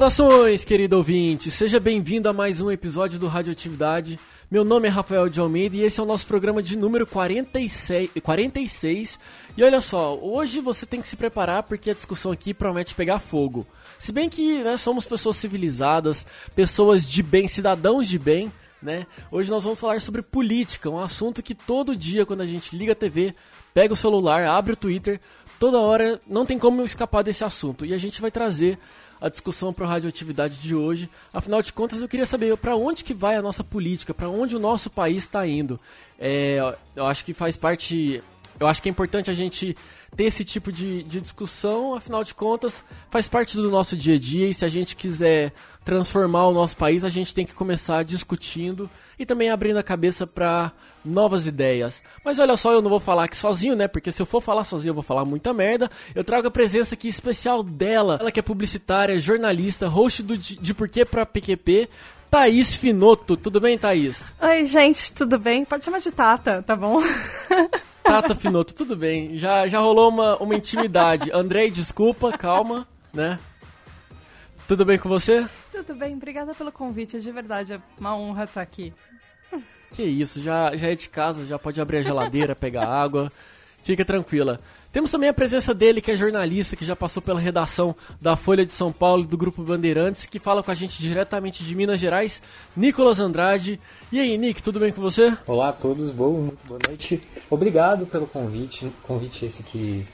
Saudações, querido ouvinte! Seja bem-vindo a mais um episódio do Radioatividade. Meu nome é Rafael de Almeida e esse é o nosso programa de número 46. 46. E olha só, hoje você tem que se preparar porque a discussão aqui promete pegar fogo. Se bem que né, somos pessoas civilizadas, pessoas de bem, cidadãos de bem, né? Hoje nós vamos falar sobre política, um assunto que todo dia, quando a gente liga a TV, pega o celular, abre o Twitter, toda hora não tem como escapar desse assunto. E a gente vai trazer a discussão para a radioatividade de hoje. Afinal de contas, eu queria saber para onde que vai a nossa política, para onde o nosso país está indo. É, eu acho que faz parte, eu acho que é importante a gente ter esse tipo de, de discussão, afinal de contas, faz parte do nosso dia a dia e se a gente quiser transformar o nosso país, a gente tem que começar discutindo e também abrindo a cabeça para novas ideias. Mas olha só, eu não vou falar aqui sozinho, né? Porque se eu for falar sozinho, eu vou falar muita merda. Eu trago a presença aqui especial dela, ela que é publicitária, jornalista, host do De Porquê pra PQP, Thaís Finoto. Tudo bem, Thaís? Oi, gente, tudo bem? Pode chamar de Tata, tá bom? Tata Finoto, tudo bem. Já, já rolou uma, uma intimidade. Andrei, desculpa, calma, né? Tudo bem com você? Tudo bem, obrigada pelo convite, é de verdade, é uma honra estar aqui. Que isso, já, já é de casa, já pode abrir a geladeira, pegar água, fica tranquila. Temos também a presença dele, que é jornalista, que já passou pela redação da Folha de São Paulo e do Grupo Bandeirantes, que fala com a gente diretamente de Minas Gerais, Nicolas Andrade. E aí, Nick, tudo bem com você? Olá a todos, boa, muito boa noite. Obrigado pelo convite, convite esse que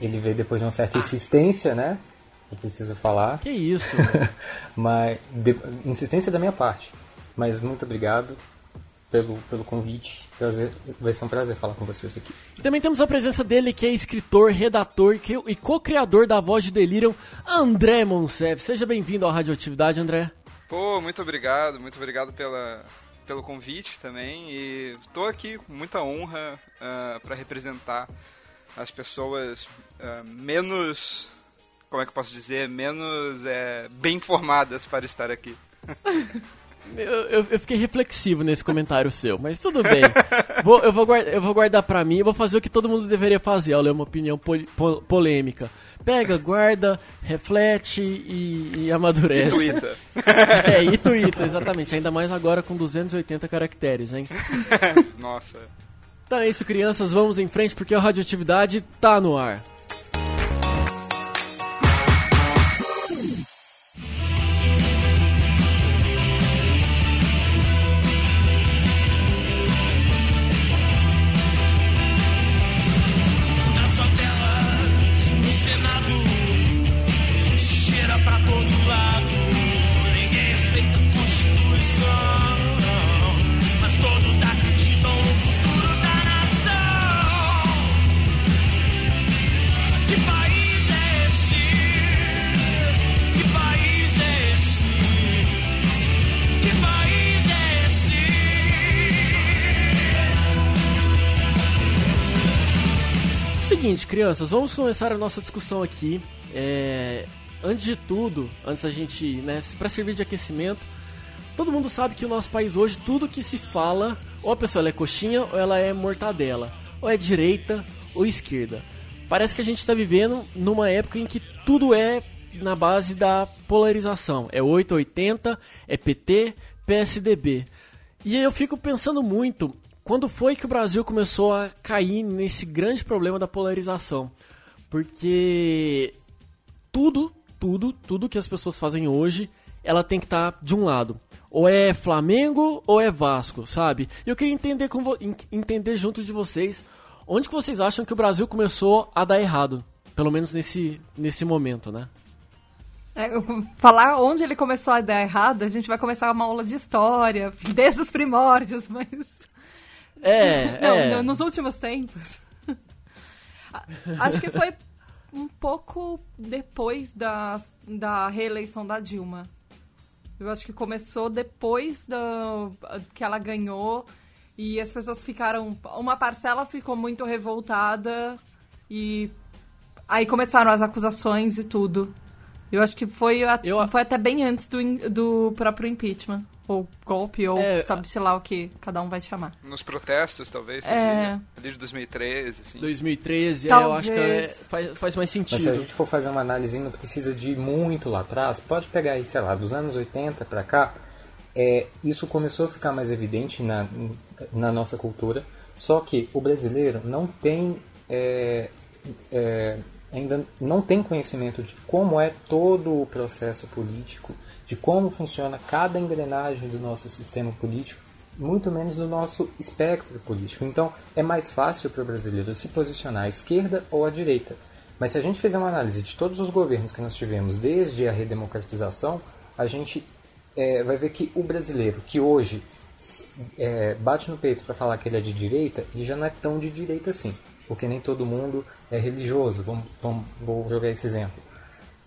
ele veio depois de uma certa insistência, né? Eu preciso falar. Que isso? Mas de, insistência da minha parte. Mas muito obrigado pelo, pelo convite. Prazer, vai ser um prazer falar com vocês aqui. E também temos a presença dele, que é escritor, redator e co-criador da Voz de Delirium, André Monsef. Seja bem-vindo à Radioatividade, André. Pô, muito obrigado, muito obrigado pela, pelo convite também. E estou aqui com muita honra uh, ah, para representar as pessoas uh, menos como é que eu posso dizer, menos é, bem informadas para estar aqui. Eu, eu, eu, fiquei reflexivo nesse comentário seu, mas tudo bem. Vou, eu, vou guardar, eu vou guardar pra mim e vou fazer o que todo mundo deveria fazer, olha, uma opinião pol, pol, polêmica. Pega, guarda, reflete e, e amadurece. E tuita. É, e tuita, exatamente. Ainda mais agora com 280 caracteres, hein? Nossa. Então é isso, crianças, vamos em frente porque a radioatividade tá no ar. Crianças, vamos começar a nossa discussão aqui. É, antes de tudo, antes a gente, né, para servir de aquecimento, todo mundo sabe que o nosso país hoje, tudo que se fala, ou a pessoa é coxinha ou ela é mortadela, ou é direita ou esquerda. Parece que a gente está vivendo numa época em que tudo é na base da polarização. É 880, é PT, PSDB. E eu fico pensando muito quando foi que o Brasil começou a cair nesse grande problema da polarização? Porque tudo, tudo, tudo que as pessoas fazem hoje, ela tem que estar tá de um lado. Ou é Flamengo ou é Vasco, sabe? E eu queria entender, com entender junto de vocês onde que vocês acham que o Brasil começou a dar errado. Pelo menos nesse, nesse momento, né? É, falar onde ele começou a dar errado, a gente vai começar uma aula de história, desde os primórdios, mas é, não, é. nos últimos tempos. Acho que foi um pouco depois da, da reeleição da Dilma. Eu acho que começou depois da, que ela ganhou e as pessoas ficaram. Uma parcela ficou muito revoltada e aí começaram as acusações e tudo. Eu acho que foi, a, eu... foi até bem antes do, do próprio impeachment. Ou golpe, ou É, sabe-se lá o que cada um vai chamar. Nos protestos, talvez, É. ali de 2013, assim. 2013, é, eu acho que é- Talvez. faz, faz mais Mas se a sentido. gente for fazer uma análise, não precisa de ir muito lá atrás. Pode pegar aí, sei lá, dos anos 80 para cá. É, isso começou a ficar mais evidente na, na nossa cultura. Só que o brasileiro não tem é, é, ainda não tem conhecimento de como é todo o processo político, de como funciona cada engrenagem do nosso sistema político, muito menos do nosso espectro político. Então, é mais fácil para o brasileiro se posicionar à esquerda ou à direita. Mas se a gente fizer uma análise de todos os governos que nós tivemos desde a redemocratização, a gente é, vai ver que o brasileiro, que hoje é, bate no peito para falar que ele é de direita, ele já não é tão de direita assim, porque nem todo mundo é religioso. Vamos, vamos, vou jogar esse exemplo.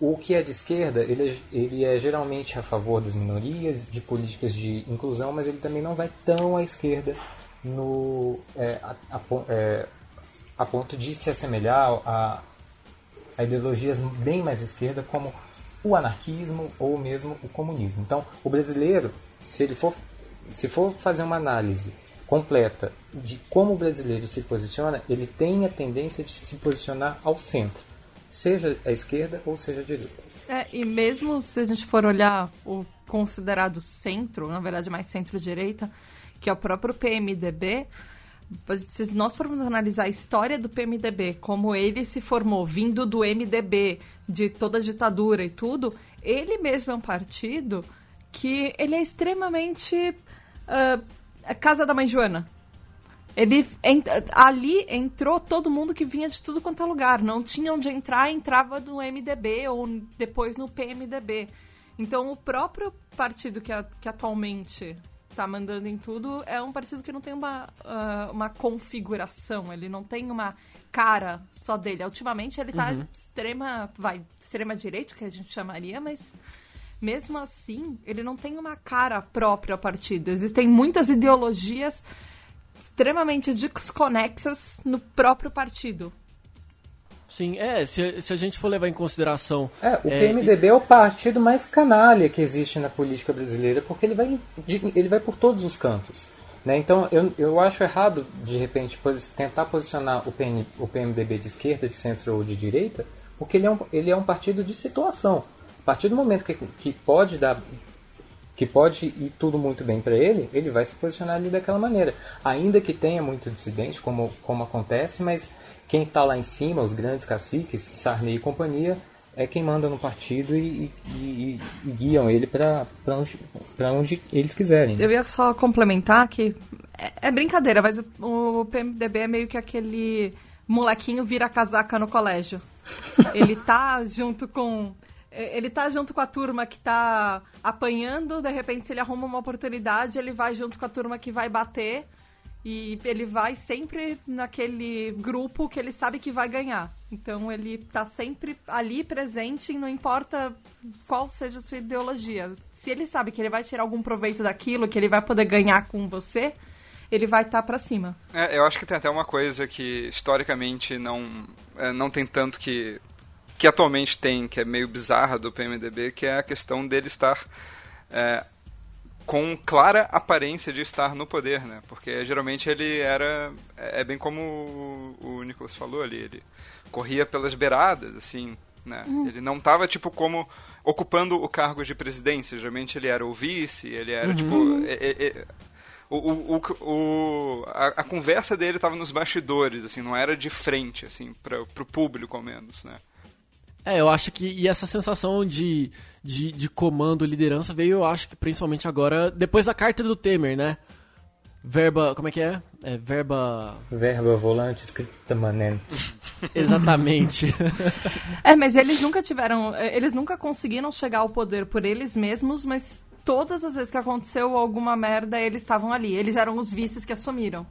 O que é de esquerda, ele é, ele é geralmente a favor das minorias, de políticas de inclusão, mas ele também não vai tão à esquerda no, é, a, a é, a ponto de se assemelhar a, a ideologias bem mais esquerda, como o anarquismo ou mesmo o comunismo. Então, o brasileiro, se ele for, se for fazer uma análise completa de como o brasileiro se posiciona, ele tem a tendência de se posicionar ao centro, seja à esquerda ou seja à direita. É, e mesmo se a gente for olhar o considerado centro, na verdade mais centro-direita, que é o próprio PMDB, se nós formos analisar a história do PMDB, como ele se formou vindo do MDB, de toda a ditadura e tudo, ele mesmo é um partido que ele é extremamente a casa da mãe Joana. Ele ent- ali entrou todo mundo que vinha de tudo quanto é lugar. Não tinha onde entrar, entrava no MDB ou depois no PMDB. Então o próprio partido que, a- que atualmente está mandando em tudo é um partido que não tem uma, ah, uma configuração, ele não tem uma cara só dele. Ultimamente ele está extrema, vai, extrema direita, que a gente chamaria, mas mesmo assim, ele não tem uma cara própria ao partido. Existem muitas ideologias extremamente desconexas no próprio partido. Sim, é, se, se a gente for levar em consideração. É, o é, PMDB é o partido mais canalha que existe na política brasileira, porque ele vai, ele vai por todos os cantos. Né? Então, eu, eu acho errado, de repente, tentar posicionar o, PN, o PMDB de esquerda, de centro ou de direita, porque ele é um, ele é um partido de situação. A partir do momento que, que pode dar que pode ir tudo muito bem para ele, ele vai se posicionar ali daquela maneira. Ainda que tenha muito dissidente, como, como acontece, mas quem está lá em cima, os grandes caciques, Sarney e companhia, é quem manda no partido e, e- e- guiam ele para onde, pra onde eles quiserem. né? Eu ia só complementar que é, é brincadeira, mas o, o PMDB é meio que aquele molequinho vira casaca no colégio. Ele tá junto com ele tá junto com a turma que tá apanhando, de repente se ele arruma uma oportunidade, ele vai junto com a turma que vai bater e ele vai sempre naquele grupo que ele sabe que vai ganhar. Então ele tá sempre ali presente não importa qual seja a sua ideologia. Se ele sabe que ele vai tirar algum proveito daquilo, que ele vai poder ganhar com você, ele vai estar pra cima. É, eu acho que tem até uma coisa que historicamente não, é, não tem tanto que. Que atualmente tem, que é meio bizarra do PMDB, que é a questão dele estar é, com clara aparência de estar no poder, né? Porque geralmente ele era. É é bem como o, Nicolas falou ali, ele corria pelas beiradas, assim, né? Ele não tava, tipo, como ocupando o cargo de presidência. Geralmente ele era o vice, ele era, tipo. é- é- é- o, o, o, o- a, a conversa dele estava nos bastidores, assim, não era de frente, assim, para o público ao menos, né? É, eu acho que. E essa sensação de, de, de comando, liderança veio, eu acho que principalmente agora, depois da carta do Temer, né? Verba. Como é que é? É, verba. Verba, volante, escrita, mané. Exatamente. É, mas eles nunca tiveram. Eles nunca conseguiram chegar ao poder por eles mesmos, mas todas as vezes que aconteceu alguma merda, eles estavam ali. Eles eram os vices que assumiram.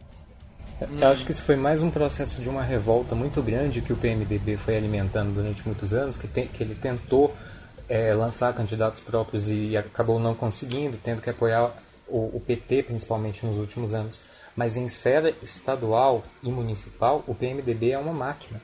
Eu acho que isso foi mais um processo de uma revolta muito grande que o PMDB foi alimentando durante muitos anos, que, tem- que ele tentou é, lançar candidatos próprios e acabou não conseguindo, tendo que apoiar o, o PT, principalmente nos últimos anos. Mas em esfera estadual e municipal, o PMDB é uma máquina.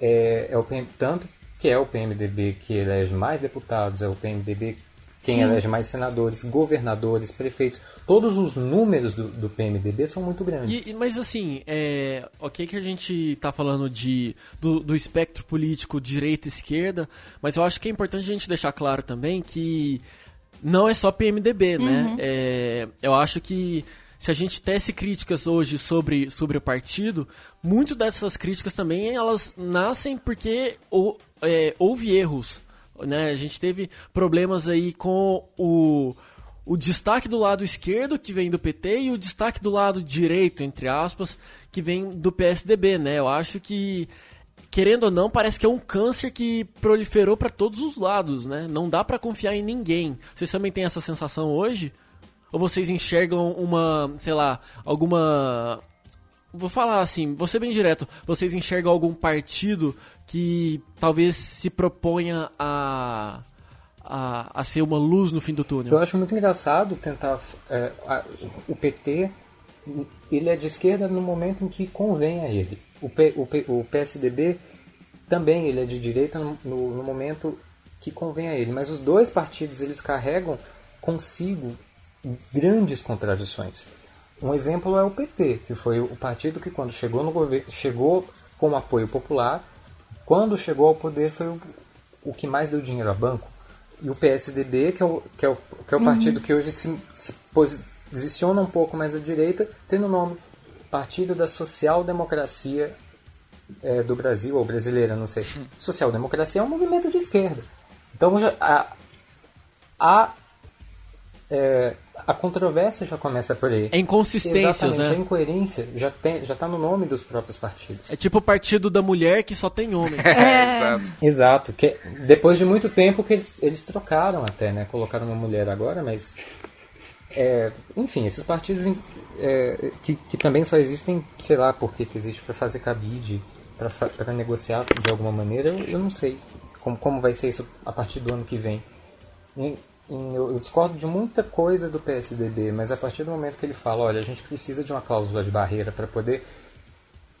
É, é o PM, tanto que é o PMDB que elege mais deputados, é o PMDB quem Sim. elege mais senadores, governadores, prefeitos. Todos os números do, do PMDB são muito grandes. E- mas assim, é, ok que a gente tá falando de, do, do espectro político direita e esquerda, mas eu acho que é importante a gente deixar claro também que não é só PMDB, né? É, eu acho que se a gente tece críticas hoje sobre, sobre o partido, muito dessas críticas também elas nascem porque ou- é, houve erros. Né? A gente teve problemas aí com o, o destaque do lado esquerdo, que vem do PT, e o destaque do lado direito, entre aspas, que vem do PSDB, né? Eu acho que, querendo ou não, parece que é um câncer que proliferou para todos os lados, né? Não dá para confiar em ninguém. Vocês também têm essa sensação hoje? Ou vocês enxergam uma, sei lá, alguma vou falar assim, ser bem direto. Vocês enxergam algum partido que talvez se proponha a, a, a ser uma luz no fim do Eu túnel? acho muito engraçado tentar. é, a- o PT, ele é de esquerda no momento em que convém a ele. O, P- o P- o PSDB também ele é de direita no, no- no momento que convém a ele. Mas os dois partidos eles carregam consigo grandes contradições. Um exemplo é o PT, que foi o partido que quando chegou no governo chegou com apoio popular, quando chegou ao poder foi o, o que mais deu dinheiro a banco. E o PSDB, que é o, que é o, que é o partido que hoje se, se posiciona um pouco mais à direita, tem no nome Partido da Social Democracia é, do Brasil, ou brasileira, não sei. Social Democracia é um movimento de esquerda. Então já, a, a, é, a controvérsia já começa por aí. É inconsistências, Exatamente, a né? incoerência já tem, já está no nome dos próprios partidos. É tipo o partido da mulher que só tem homem. É, exato. Exato, que depois de muito tempo que eles, eles trocaram até, né? Colocaram uma mulher agora, mas é, enfim, esses partidos é, que, que também só existem, sei lá, porque que existe para fazer cabide, para negociar de alguma maneira, eu, eu não sei como, como vai ser isso a partir do ano que vem. Em- em- eu, eu discordo de muita coisa do PSDB, mas a partir do momento que ele fala, olha, a gente precisa de uma cláusula de barreira para poder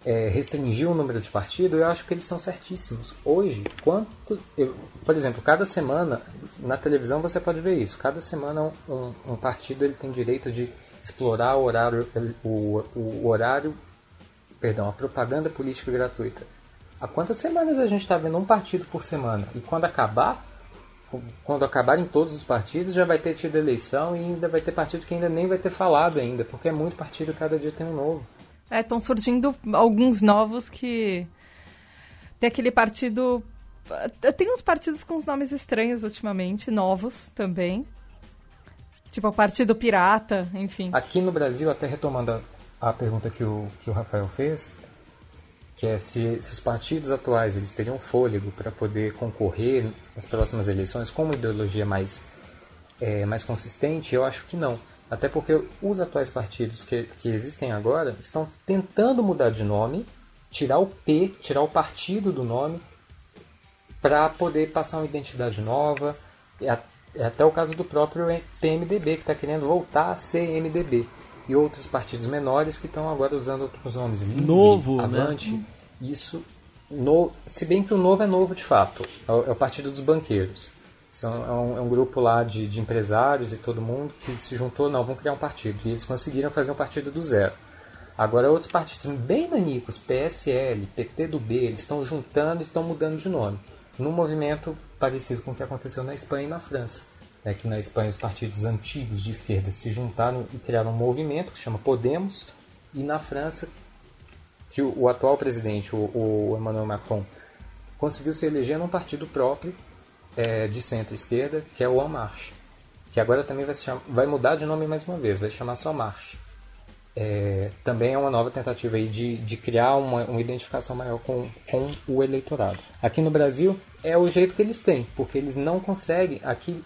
é, restringir o número de partidos, eu acho que eles são certíssimos. Hoje, quanto. eu- por exemplo, cada semana, na televisão você pode ver isso, cada semana um, um- um partido ele tem direito de explorar o horário, o, o horário, perdão, a propaganda política gratuita. Há quantas semanas a gente está vendo um partido por semana? E quando acabar, quando acabarem todos os partidos, já vai ter tido eleição e ainda vai ter partido que ainda nem vai ter falado ainda, porque é muito partido, cada dia tem um novo. É, estão surgindo alguns novos que. Tem aquele partido. Tem uns partidos com os nomes estranhos ultimamente, novos também. Tipo o Partido Pirata, enfim. Aqui no Brasil, até retomando a, a pergunta que o, que o Rafael fez, que é se, se os partidos atuais eles teriam fôlego para poder concorrer nas próximas eleições com uma ideologia mais, é, mais consistente, eu acho que não. Até porque os atuais partidos que, que existem agora estão tentando mudar de nome, tirar o P, tirar o partido do nome, para poder passar uma identidade nova. É, é até o caso do próprio PMDB, que está querendo voltar a ser MDB. E outros partidos menores que estão agora usando outros nomes. Livre, Novo, né? Avante. Isso, no, se bem que o novo é novo de fato. É o, é o Partido dos Banqueiros. São, é, um, é um grupo lá de, de empresários e todo mundo que se juntou, não, vamos criar um partido. E eles conseguiram fazer um partido do zero. Agora outros partidos bem nanicos, PSL, PT do B, eles estão juntando e estão mudando de nome. Num movimento parecido com o que aconteceu na Espanha e na França. É que na Espanha os partidos antigos de esquerda se juntaram e criaram um movimento que chama Podemos. E na França, que o, o atual presidente, o, o Emmanuel Macron, conseguiu se eleger num partido próprio é, de centro-esquerda, que é o En Marche. Que agora também vai, se chama- vai mudar de nome mais uma vez, vai chamar só Marche. É, também é uma nova tentativa aí de, de criar uma, uma identificação maior com, com o eleitorado. Aqui no Brasil é o jeito que eles têm, porque eles não conseguem. Aqui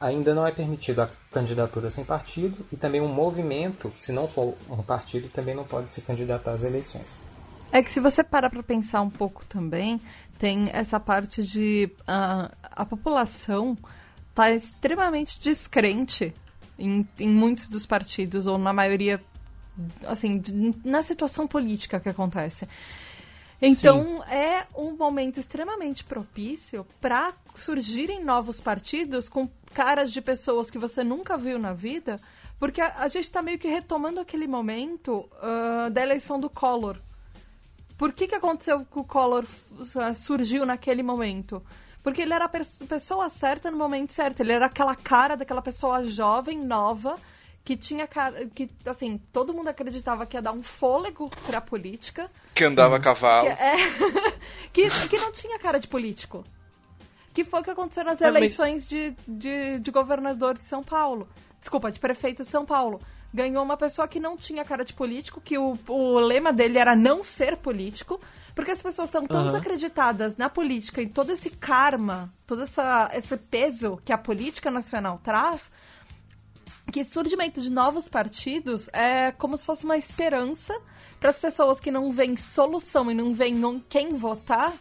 ainda não é permitido a candidatura sem partido e também um movimento, se não for um partido, também não pode se candidatar às eleições. É que se você parar para pensar um pouco também, tem essa parte de ah, a população está extremamente descrente em, em muitos dos partidos ou na maioria, assim, de- na situação política que acontece. Então é um momento extremamente propício para surgirem novos partidos com caras de pessoas que você nunca viu na vida, porque a, a gente está meio que retomando aquele momento uh, da eleição do Collor. Por que, que aconteceu que o Collor uh, surgiu naquele momento? Porque ele era a pessoa certa no momento certo. Ele era aquela cara daquela pessoa jovem, nova, que tinha cara. que, assim, todo mundo acreditava que ia dar um fôlego pra política. Que andava a cavalo. Que, é, que, que não tinha cara de político. Que foi o que aconteceu nas eleições de, de, de governador de São Paulo. Desculpa, de prefeito de São Paulo. Ganhou uma pessoa que não tinha cara de político, que o, o lema dele era não ser político. Porque as pessoas estão tão uhum. desacreditadas na política e todo esse karma, todo essa, esse peso que a política nacional traz, que surgimento de novos partidos é como se fosse uma esperança para as pessoas que não veem solução e não veem quem votar,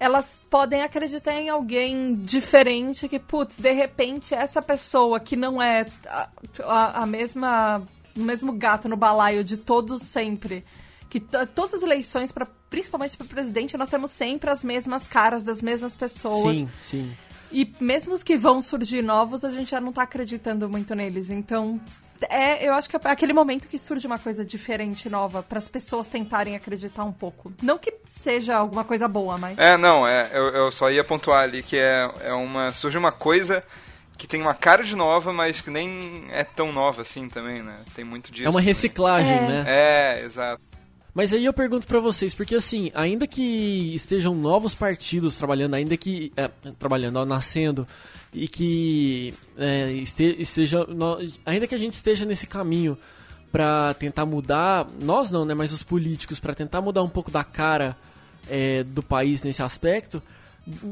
elas podem acreditar em alguém diferente que, putz, de repente essa pessoa que não é a, a, a mesma o mesmo gato no balaio de todos sempre, que todas as eleições para principalmente para presidente nós temos sempre as mesmas caras das mesmas pessoas. Sim, sim. E mesmo os que vão surgir novos, a gente já não tá acreditando muito neles. Então, é, eu acho que é aquele momento que surge uma coisa diferente, nova, para as pessoas tentarem acreditar um pouco. Não que seja alguma coisa boa, mas. É, não, é, eu, eu só ia pontuar ali que é, é uma. surge uma coisa que tem uma cara de nova, mas que nem é tão nova assim também, né? Tem muito disso. É uma reciclagem, é. né? É, exato. Mas aí eu pergunto para vocês, porque assim, ainda que estejam novos partidos trabalhando, ainda que. É, trabalhando, ó, nascendo, e que é, esteja. ainda que a gente esteja nesse caminho para tentar mudar, nós não, né? Mas os políticos, para tentar mudar um pouco da cara é, do país nesse aspecto,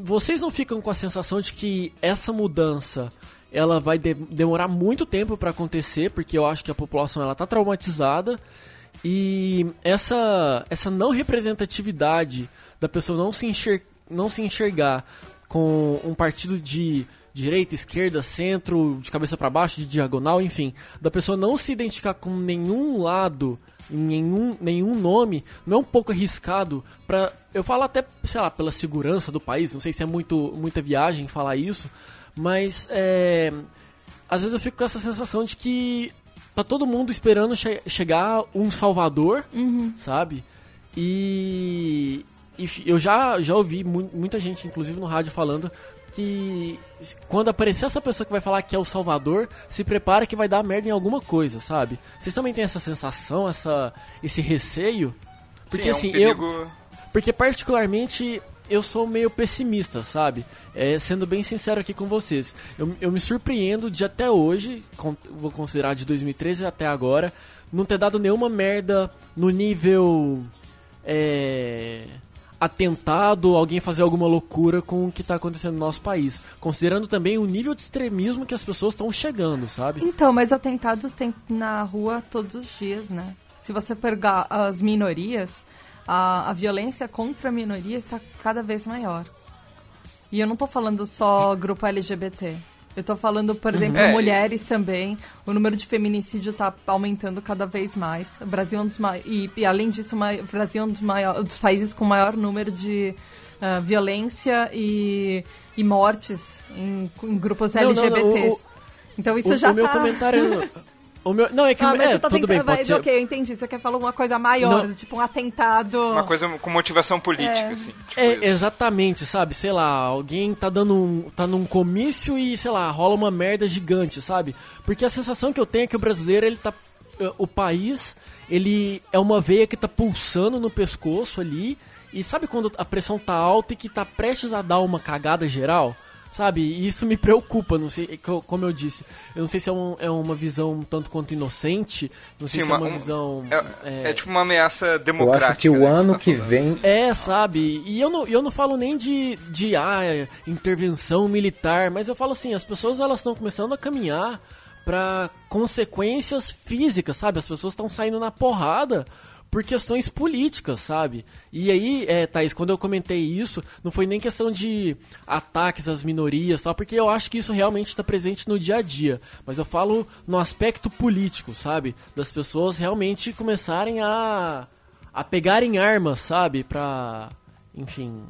vocês não ficam com a sensação de que essa mudança ela vai de demorar muito tempo para acontecer, porque eu acho que a população ela tá traumatizada e essa, essa não representatividade da pessoa não se, enxer não se enxergar com um partido de direita, esquerda, centro, de cabeça para baixo, de diagonal, enfim, da pessoa não se identificar com nenhum lado, nenhum, nenhum nome, não é um pouco arriscado para eu falo até, sei lá, pela segurança do país, não sei se é muito muita viagem falar isso, mas é, às vezes eu fico com essa sensação de que tá todo mundo esperando che chegar um Salvador, uhum. sabe? E, e, eu já, já ouvi mu muita gente, inclusive no rádio, falando que quando aparecer essa pessoa que vai falar que é o Salvador, se prepara que vai dar merda em alguma coisa, sabe? Vocês também têm essa sensação, essa, esse receio? Porque Sim, é um assim, perigo... eu. Porque particularmente eu sou meio pessimista, sabe? É, sendo bem sincero aqui com vocês. Eu, eu me surpreendo de até hoje, vou considerar de 2013 até agora, não ter dado nenhuma merda no nível. É, atentado, alguém fazer alguma loucura com o que está acontecendo no nosso país. Considerando também o nível de extremismo que as pessoas estão chegando, sabe? Então, mas atentados tem na rua todos os dias, né? Se você pegar as minorias, a, a violência contra a minoria está cada vez maior. E eu não estou falando só grupo LGBT. Eu estou falando, por uhum. exemplo, é. mulheres também. O número de feminicídio está aumentando cada vez mais. O Brasil é um dos e, e além disso, o Brasil é um dos, maior, dos países com maior número de uh, violência e, e mortes em, em grupos não, LGBTs. Não, não, o, então isso o, já o meu tá... comentário O meu, não, é que ah, é, tudo tentando, bem, pode ser... Ok, eu entendi. Você quer falar alguma coisa maior, não. tipo um atentado... Uma coisa com motivação política, é. assim. Tipo é, exatamente, sabe? Sei lá, alguém tá dando um... tá num comício e, sei lá, rola uma merda gigante, sabe? Porque a sensação que eu tenho é que o brasileiro, ele tá... Eh, o país, ele é uma veia que tá pulsando no pescoço ali... E sabe quando a pressão tá alta e que tá prestes a dar uma cagada geral? Sabe? E isso me preocupa, não sei, como eu disse. Eu não sei se é, um, é uma visão tanto quanto inocente, não sei Sim, se é uma, é uma visão. É, é, é, tipo uma ameaça democrática. Eu acho que o né, ano tá que vem. É, sabe? E eu não, eu não falo nem de, de ah, intervenção militar, mas eu falo assim: as pessoas elas estão começando a caminhar para consequências físicas, sabe? As pessoas estão saindo na porrada por questões políticas, sabe? E aí, é, Thaís, quando eu comentei isso, não foi nem questão de ataques às minorias, tal, porque eu acho que isso realmente está presente no dia a dia. Mas eu falo no aspecto político, sabe? Das pessoas realmente começarem a, a pegarem armas, sabe? Pra, enfim,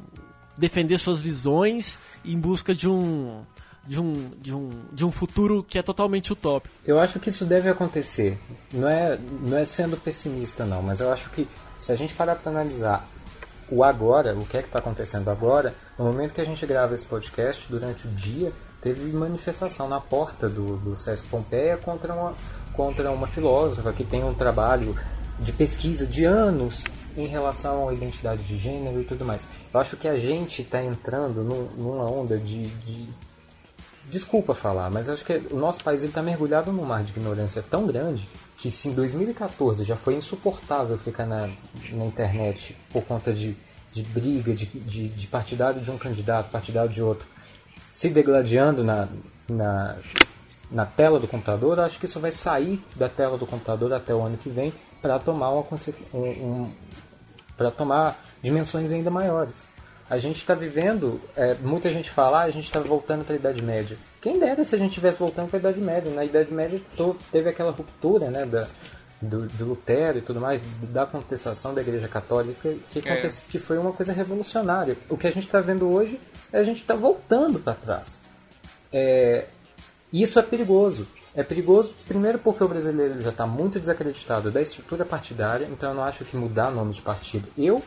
defender suas visões em busca de um, de um, de um, de um futuro que é totalmente utópico. Eu acho que isso deve acontecer. Não é, não é sendo pessimista, não, mas eu acho que se a gente parar para analisar o agora, o que é que está acontecendo agora, no momento que a gente grava esse podcast, durante o dia, teve manifestação na porta do, do Sesc Pompeia contra uma, contra uma filósofa que tem um trabalho de pesquisa de anos em relação à identidade de gênero e tudo mais. Eu acho que a gente está entrando num, numa onda de, de, Desculpa falar, mas acho que o nosso país está mergulhado num mar de ignorância tão grande que se em 2014 já foi insuportável ficar na, na internet por conta de, de briga, de, de, de partidário de um candidato, partidário de outro, se degladiando na, na, na tela do computador, acho que isso vai sair da tela do computador até o ano que vem para tomar uma um, um para tomar dimensões ainda maiores. A gente está vivendo, é, muita gente fala, ah, a gente está voltando para a Idade Média. Quem dera se a gente estivesse voltando para a Idade Média. Na Idade Média teve aquela ruptura né, da, do, de Lutero e tudo mais, da contestação da Igreja Católica, que, é. que foi uma coisa revolucionária. O que a gente está vendo hoje é a gente está voltando para trás. É, isso é perigoso. É perigoso, primeiro porque o brasileiro já está muito desacreditado da estrutura partidária, então eu não acho que mudar nome de partido, eu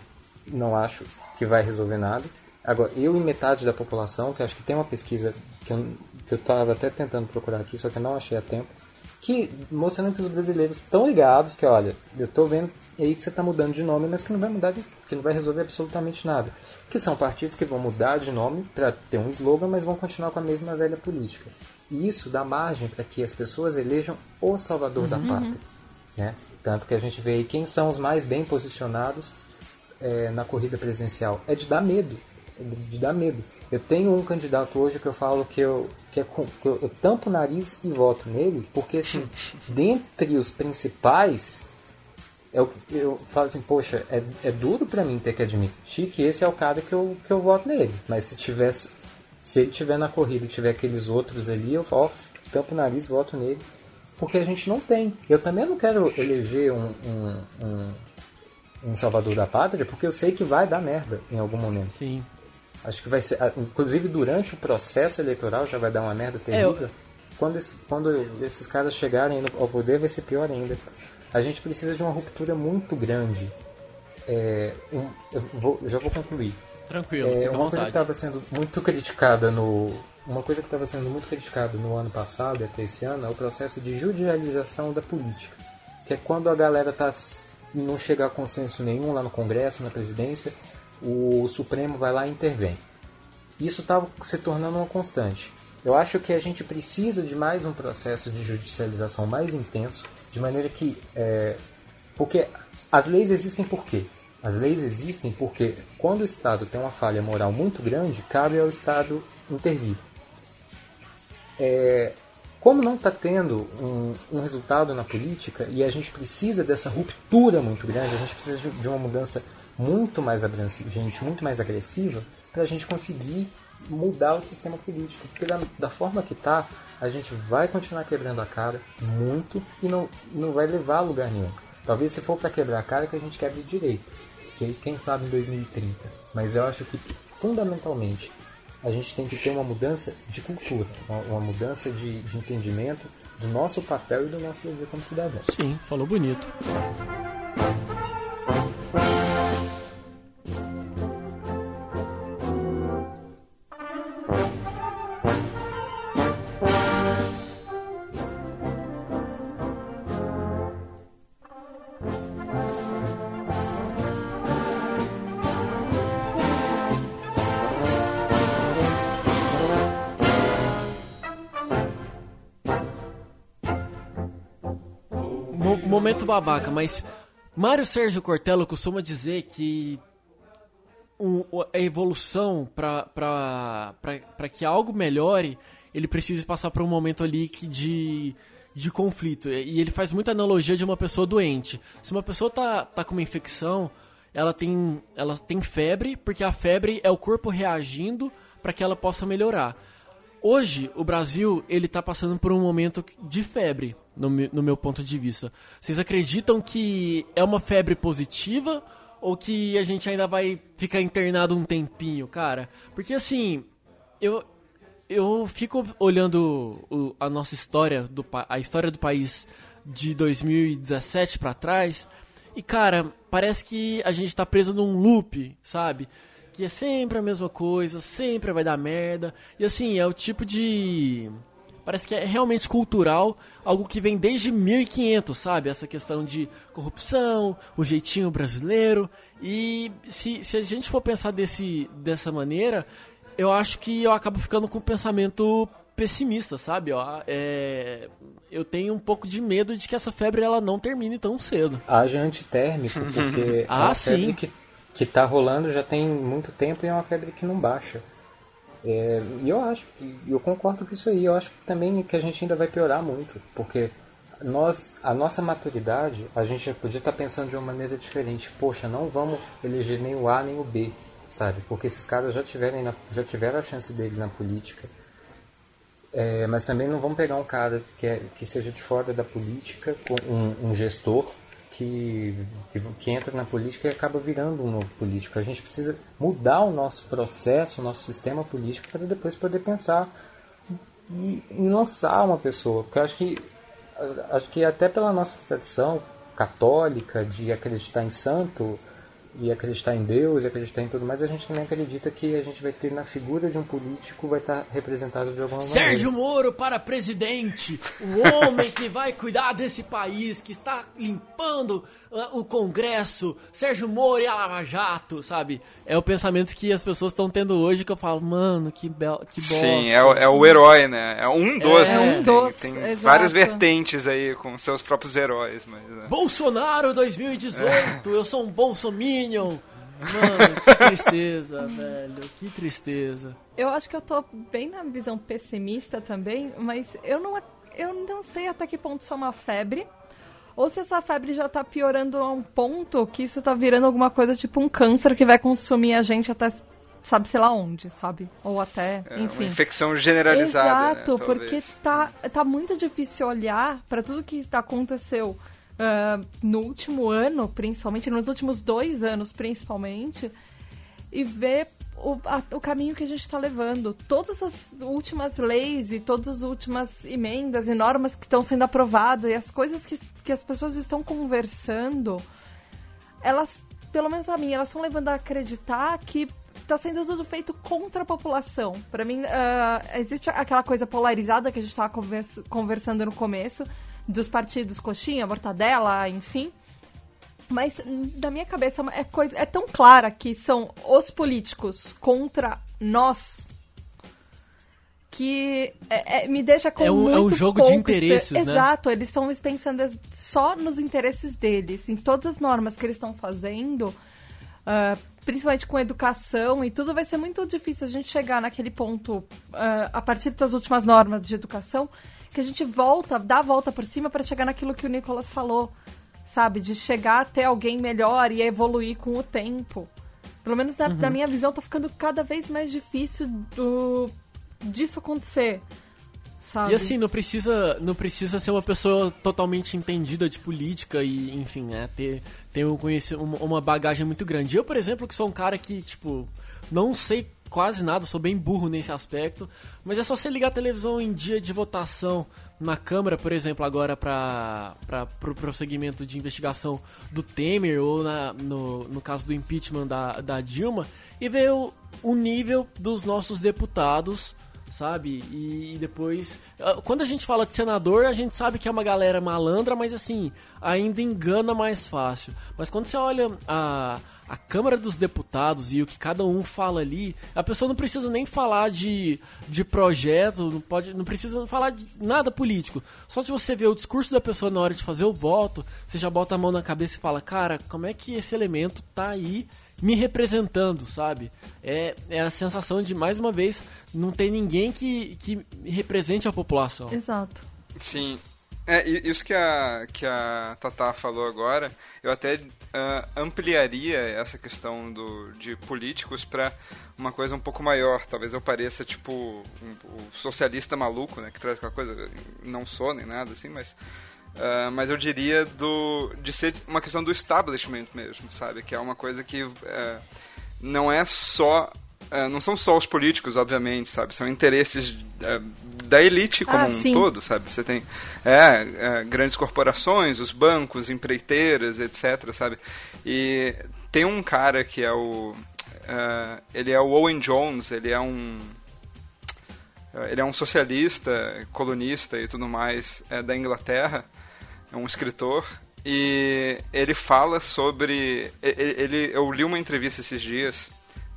não acho que vai resolver nada. Agora, eu e metade da população, que acho que tem uma pesquisa que eu estava até tentando procurar aqui, só que eu não achei a tempo, que mostrando que os brasileiros estão ligados, que olha, eu estou vendo aí que você está mudando de nome, mas que não vai mudar, que não vai resolver absolutamente nada. Que são partidos que vão mudar de nome para ter um slogan, mas vão continuar com a mesma velha política. E isso dá margem para que as pessoas elejam o salvador uhum. da pátria. Né? Tanto que a gente vê aí quem são os mais bem posicionados é, na corrida presidencial. É de dar medo. É de dar medo. Eu tenho um candidato hoje que eu falo que eu, que, é, que eu, eu tampo o nariz e voto nele, porque assim, dentre os principais, eu, eu falo assim, poxa, é, é duro para mim ter que admitir que esse é o cara que eu, que eu voto nele. Mas se tivesse se ele tiver na corrida e tiver aqueles outros ali, eu ó, tampo o nariz, voto nele. Porque a gente não tem. Eu também não quero eleger um, um, um, um Salvador da Pátria, porque eu sei que vai dar merda em algum momento. Sim. Acho que vai ser. Inclusive durante o processo eleitoral já vai dar uma merda terrível. É, eu... quando, esse, quando esses caras chegarem ao poder vai ser pior ainda. A gente precisa de uma ruptura muito grande. É, um, eu vou, já vou concluir. Tranquilo. É, uma coisa que estava sendo muito criticada no. Uma coisa que estava sendo muito criticada no ano passado e até esse ano é o processo de judicialização da política. Que é quando a galera tá, não chega a consenso nenhum lá no Congresso, na presidência, o Supremo vai lá e intervém. Isso estava se tornando uma constante. Eu acho que a gente precisa de mais um processo de judicialização mais intenso, de maneira que. É, porque as leis existem por quê? As leis existem porque, quando o Estado tem uma falha moral muito grande, cabe ao Estado intervir. É, como não está tendo um, um, resultado na política e a gente precisa dessa ruptura muito grande, a gente precisa de, de uma mudança muito mais abrangente, muito mais agressiva, para a gente conseguir mudar o sistema político. Porque da, da forma que está, a gente vai continuar quebrando a cara muito e não, não vai levar a lugar nenhum. Talvez se for para quebrar a cara, que a gente quebre direito que quem sabe em 2030. Mas eu acho que fundamentalmente a gente tem que ter uma mudança de cultura, uma, mudança de, de entendimento do nosso papel e do nosso dever como cidadão. Sim, falou bonito. Momento babaca, mas Mário Sérgio Cortella costuma dizer que um, a evolução para que algo melhore, ele precisa passar por um momento ali que de, de conflito. E ele faz muita analogia de uma pessoa doente. Se uma pessoa tá, tá com uma infecção, ela tem, ela tem febre, porque a febre é o corpo reagindo para que ela possa melhorar. Hoje, o Brasil ele está passando por um momento de febre. No, no meu ponto de vista. Vocês acreditam que é uma febre positiva ou que a gente ainda vai ficar internado um tempinho, cara? Porque assim, eu, eu fico olhando o, a nossa história, do, a história do país de 2017 para trás, e cara, parece que a gente tá preso num loop, sabe? Que é sempre a mesma coisa, sempre vai dar merda. E assim, é o tipo de parece que é realmente cultural, algo que vem desde 1500, sabe? Essa questão de corrupção, o jeitinho brasileiro. E se, se a gente for pensar desse, dessa maneira, eu acho que eu acabo ficando com um pensamento pessimista, sabe? Ó, é, eu tenho um pouco de medo de que essa febre ela não termine tão cedo. Haja antitérmico, porque ah, é uma sim. febre que, que tá rolando já tem muito tempo e é uma febre que não baixa. É, e eu acho, eu concordo com isso aí. Eu acho também que a gente ainda vai piorar muito, porque nós, a nossa maturidade, a gente podia estar pensando de uma maneira diferente. Poxa, não vamos eleger nem o A nem o B, sabe? Porque esses caras já, tiverem na, já tiveram a chance deles na política. É, mas também não vamos pegar um cara que, é, que seja de fora da política, um, um gestor que, que, que, entra na política e acaba virando um novo político. A gente precisa mudar o nosso processo, o nosso sistema político para depois poder pensar em lançar uma pessoa. Porque eu acho que, acho que até pela nossa tradição católica de acreditar em santo, e acreditar em Deus e acreditar em tudo mais, a gente também acredita que a gente vai ter na figura de um político vai estar representado de alguma maneira. Sérgio Moro para presidente, o homem que vai cuidar desse país, que está limpando uh, o Congresso, Sérgio Moro e a Lava Jato, sabe? É o pensamento que as pessoas estão tendo hoje que eu falo, mano, que belo, que bosta. Sim, é, o- é o herói, né? É um dos. É né? um dos, Tem, tem várias vertentes aí com seus próprios heróis, mas. né? Bolsonaro 2018, eu sou um bolsominion. Mano, que tristeza, velho, que tristeza. Eu acho que eu tô bem na visão pessimista também, mas eu não, eu não sei até que ponto isso é uma febre. Ou se essa febre já tá piorando a um ponto que isso tá virando alguma coisa tipo um câncer que vai consumir a gente até sabe sei lá onde, sabe? Ou até, É enfim. uma infecção generalizada. Exato, né, porque tá, tá muito difícil olhar para tudo que aconteceu ah, no último ano, principalmente, nos últimos dois anos, principalmente, e ver o, a- o caminho que a gente está levando. Todas as últimas leis e todas as últimas emendas e normas que estão sendo aprovadas e as coisas que, que as pessoas estão conversando, elas, pelo menos a mim, elas estão levando a acreditar que está sendo tudo feito contra a população. Para mim, ah, existe aquela coisa polarizada que a gente estava conversando no começo, dos partidos coxinha, mortadela, enfim. Mas na minha cabeça é, coisa, é tão clara que são os políticos contra nós que é- é- me deixa com É um- é um muito jogo de interesses, né? Exato, eles estão pensando só nos interesses deles, em todas as normas que eles estão fazendo, ah, principalmente com educação e tudo, vai ser muito difícil a gente chegar naquele ponto, ah, a partir das últimas normas de educação, que a gente volta, dá a volta por cima para chegar naquilo que o Nicolas falou, sabe? De chegar até alguém melhor e evoluir com o tempo. Pelo menos na, Uhum. na minha visão, tá ficando cada vez mais difícil do, disso acontecer. Sabe? E assim, não precisa, não precisa ser uma pessoa totalmente entendida de política e, enfim, né, ter, ter um uma bagagem muito grande. Eu, por exemplo, que sou um cara que, tipo, não sei quase nada, sou bem burro nesse aspecto, mas é só você ligar a televisão em dia de votação na Câmara, por exemplo, agora para o prosseguimento de investigação do Temer ou na, no, no caso do impeachment da, da Dilma e ver o, o nível dos nossos deputados sabe? E, depois. ah, Quando a gente fala de senador, a gente sabe que é uma galera malandra, mas assim, ainda engana mais fácil. Mas quando você olha a, a Câmara dos Deputados e o que cada um fala ali, a pessoa não precisa nem falar de, de projeto, não, pode, não precisa falar de nada político. Só de você ver o discurso da pessoa na hora de fazer o voto, você já bota a mão na cabeça e fala, cara, como é que esse elemento tá aí me representando, sabe? É, é a sensação de, mais uma vez, não ter ninguém que, que represente a população. Exato. Sim. É, isso que a, que a Tata falou agora, eu até uh, ampliaria essa questão do, de políticos para uma coisa um pouco maior. Talvez eu pareça, tipo, um, um socialista maluco, né? Que traz aquela coisa. Não sou nem nada assim, mas. Uh, mas eu diria do, de ser uma questão do establishment mesmo, sabe? Que é uma coisa que uh, não é só é, não são só os políticos, obviamente, sabe? São interesses é, da elite como ah, um sim. todo, sabe? Você tem é, é, grandes corporações, os bancos, empreiteiras, etc, sabe? E tem um cara que é o... Uh, ele é o Owen Jones, ele é um... ele é um socialista, colunista e tudo mais é, da Inglaterra, é um escritor, e ele fala sobre... Ele, ele, eu li uma entrevista esses dias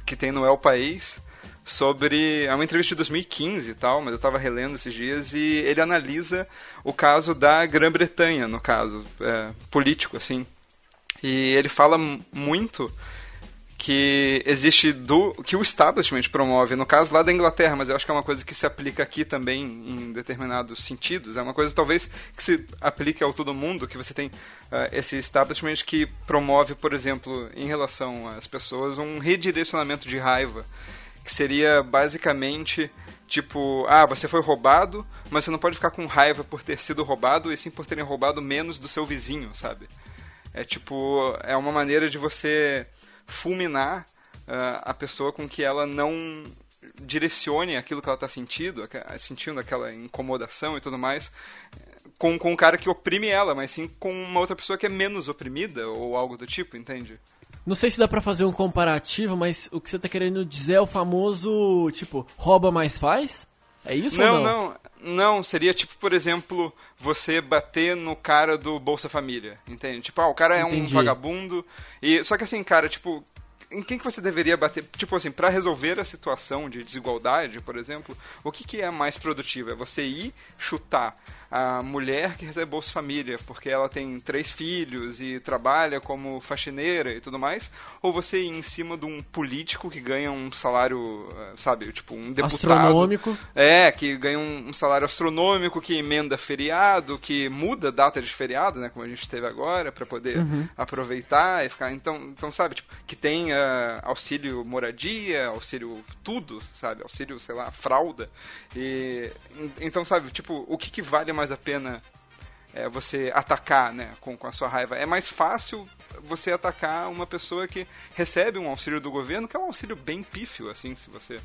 que tem no El País sobre. É uma entrevista de 2015 e tal, mas eu estava relendo esses dias e ele analisa o caso da Grã-Bretanha, no caso, é, político, assim. E ele fala muito que existe do que o establishment promove, no caso lá da Inglaterra, mas eu acho que é uma coisa que se aplica aqui também em determinados sentidos. É uma coisa talvez que se aplique ao todo mundo, que você tem uh, esse establishment que promove, por exemplo, em relação às pessoas, um redirecionamento de raiva, que seria basicamente tipo, ah, você foi roubado, mas você não pode ficar com raiva por ter sido roubado e sim por terem roubado menos do seu vizinho, sabe? É tipo, é uma maneira de você fulminar uh, a pessoa com que ela não direcione aquilo que ela está sentindo, sentindo aquela incomodação e tudo mais, com, com um cara que oprime ela, mas sim com uma outra pessoa que é menos oprimida ou algo do tipo, entende? Não sei se dá pra fazer um comparativo, mas o que você tá querendo dizer é o famoso, tipo, rouba mais faz? É isso não, ou não? Não, não. Seria tipo, por exemplo, você bater no cara do Bolsa Família, entende? Tipo, ah, o cara é Entendi. um vagabundo. E, só que assim, cara, tipo, em quem que você deveria bater? Tipo assim, para resolver a situação de desigualdade, por exemplo, o que, que é mais produtivo? É você ir chutar a mulher que recebe Bolsa Família porque ela tem três filhos e trabalha como faxineira e tudo mais, ou você ir em cima de um político que ganha um salário, eh, sabe, tipo um deputado. Astronômico. É, que ganha um, salário astronômico, que emenda feriado, que muda a data de feriado, né, como a gente teve agora, para poder uhum. aproveitar e ficar. Então, então sabe, tipo, que tem uh, auxílio moradia, auxílio tudo, sabe, auxílio, sei lá, fralda. E, então, sabe, tipo, o que, que vale mais mais a pena é, você atacar né, com, com a sua raiva. É mais fácil você atacar uma pessoa que recebe um auxílio do governo, que é um auxílio bem pífio, assim, se você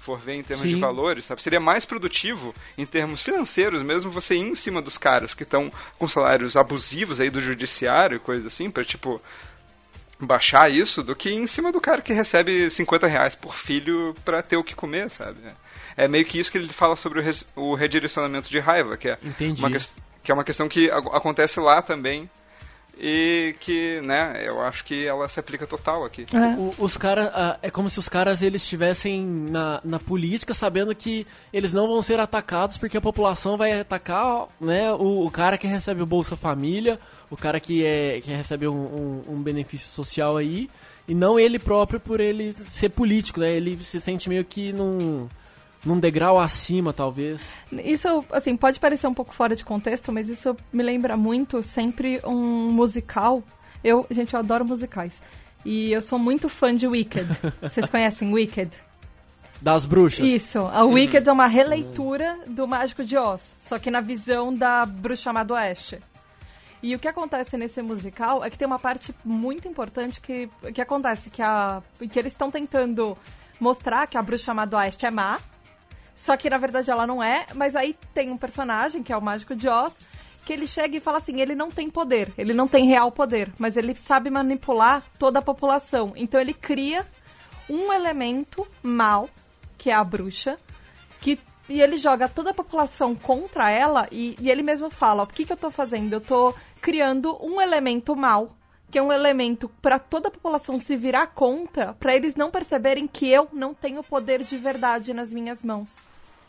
for ver em termos Sim. de valores, sabe? Seria mais produtivo em termos financeiros mesmo você ir em cima dos caras que estão com salários abusivos aí do judiciário e coisa assim, para tipo baixar isso do que em cima do cara que recebe 50 reais por filho para ter o que comer, sabe? É meio que isso que ele fala sobre o, res, o redirecionamento de raiva, que é, uma, que é uma questão que acontece lá também e que, né, eu acho que ela se aplica total aqui. É. O, os caras, é como se os caras eles estivessem na, na política sabendo que eles não vão ser atacados porque a população vai atacar, né, o, o cara que recebe o Bolsa Família, o cara que é que recebe um, um, um benefício social aí, e não ele próprio por ele ser político, né? Ele se sente meio que num num degrau acima, talvez. Isso, assim, pode parecer um pouco fora de contexto, mas isso me lembra muito sempre um musical. Eu, gente, eu adoro musicais. E eu sou muito fã de Wicked. Vocês conhecem Wicked? Das bruxas. Isso. A Wicked é uma releitura do Mágico de Oz, só que na visão da bruxa amada Oeste. E o que acontece nesse musical é que tem uma parte muito importante que, que acontece, que, a, que eles estão tentando mostrar que a bruxa amada Oeste é má, só que na verdade ela não é, mas aí tem um personagem, que é o Mágico de Oz, que ele chega e fala assim: ele não tem poder, ele não tem real poder, mas ele sabe manipular toda a população. Então ele cria um elemento mal, que é a bruxa, que e ele joga toda a população contra ela e, e ele mesmo fala: o que, que eu tô fazendo? Eu tô criando um elemento mal, que é um elemento para toda a população se virar contra, para eles não perceberem que eu não tenho poder de verdade nas minhas mãos.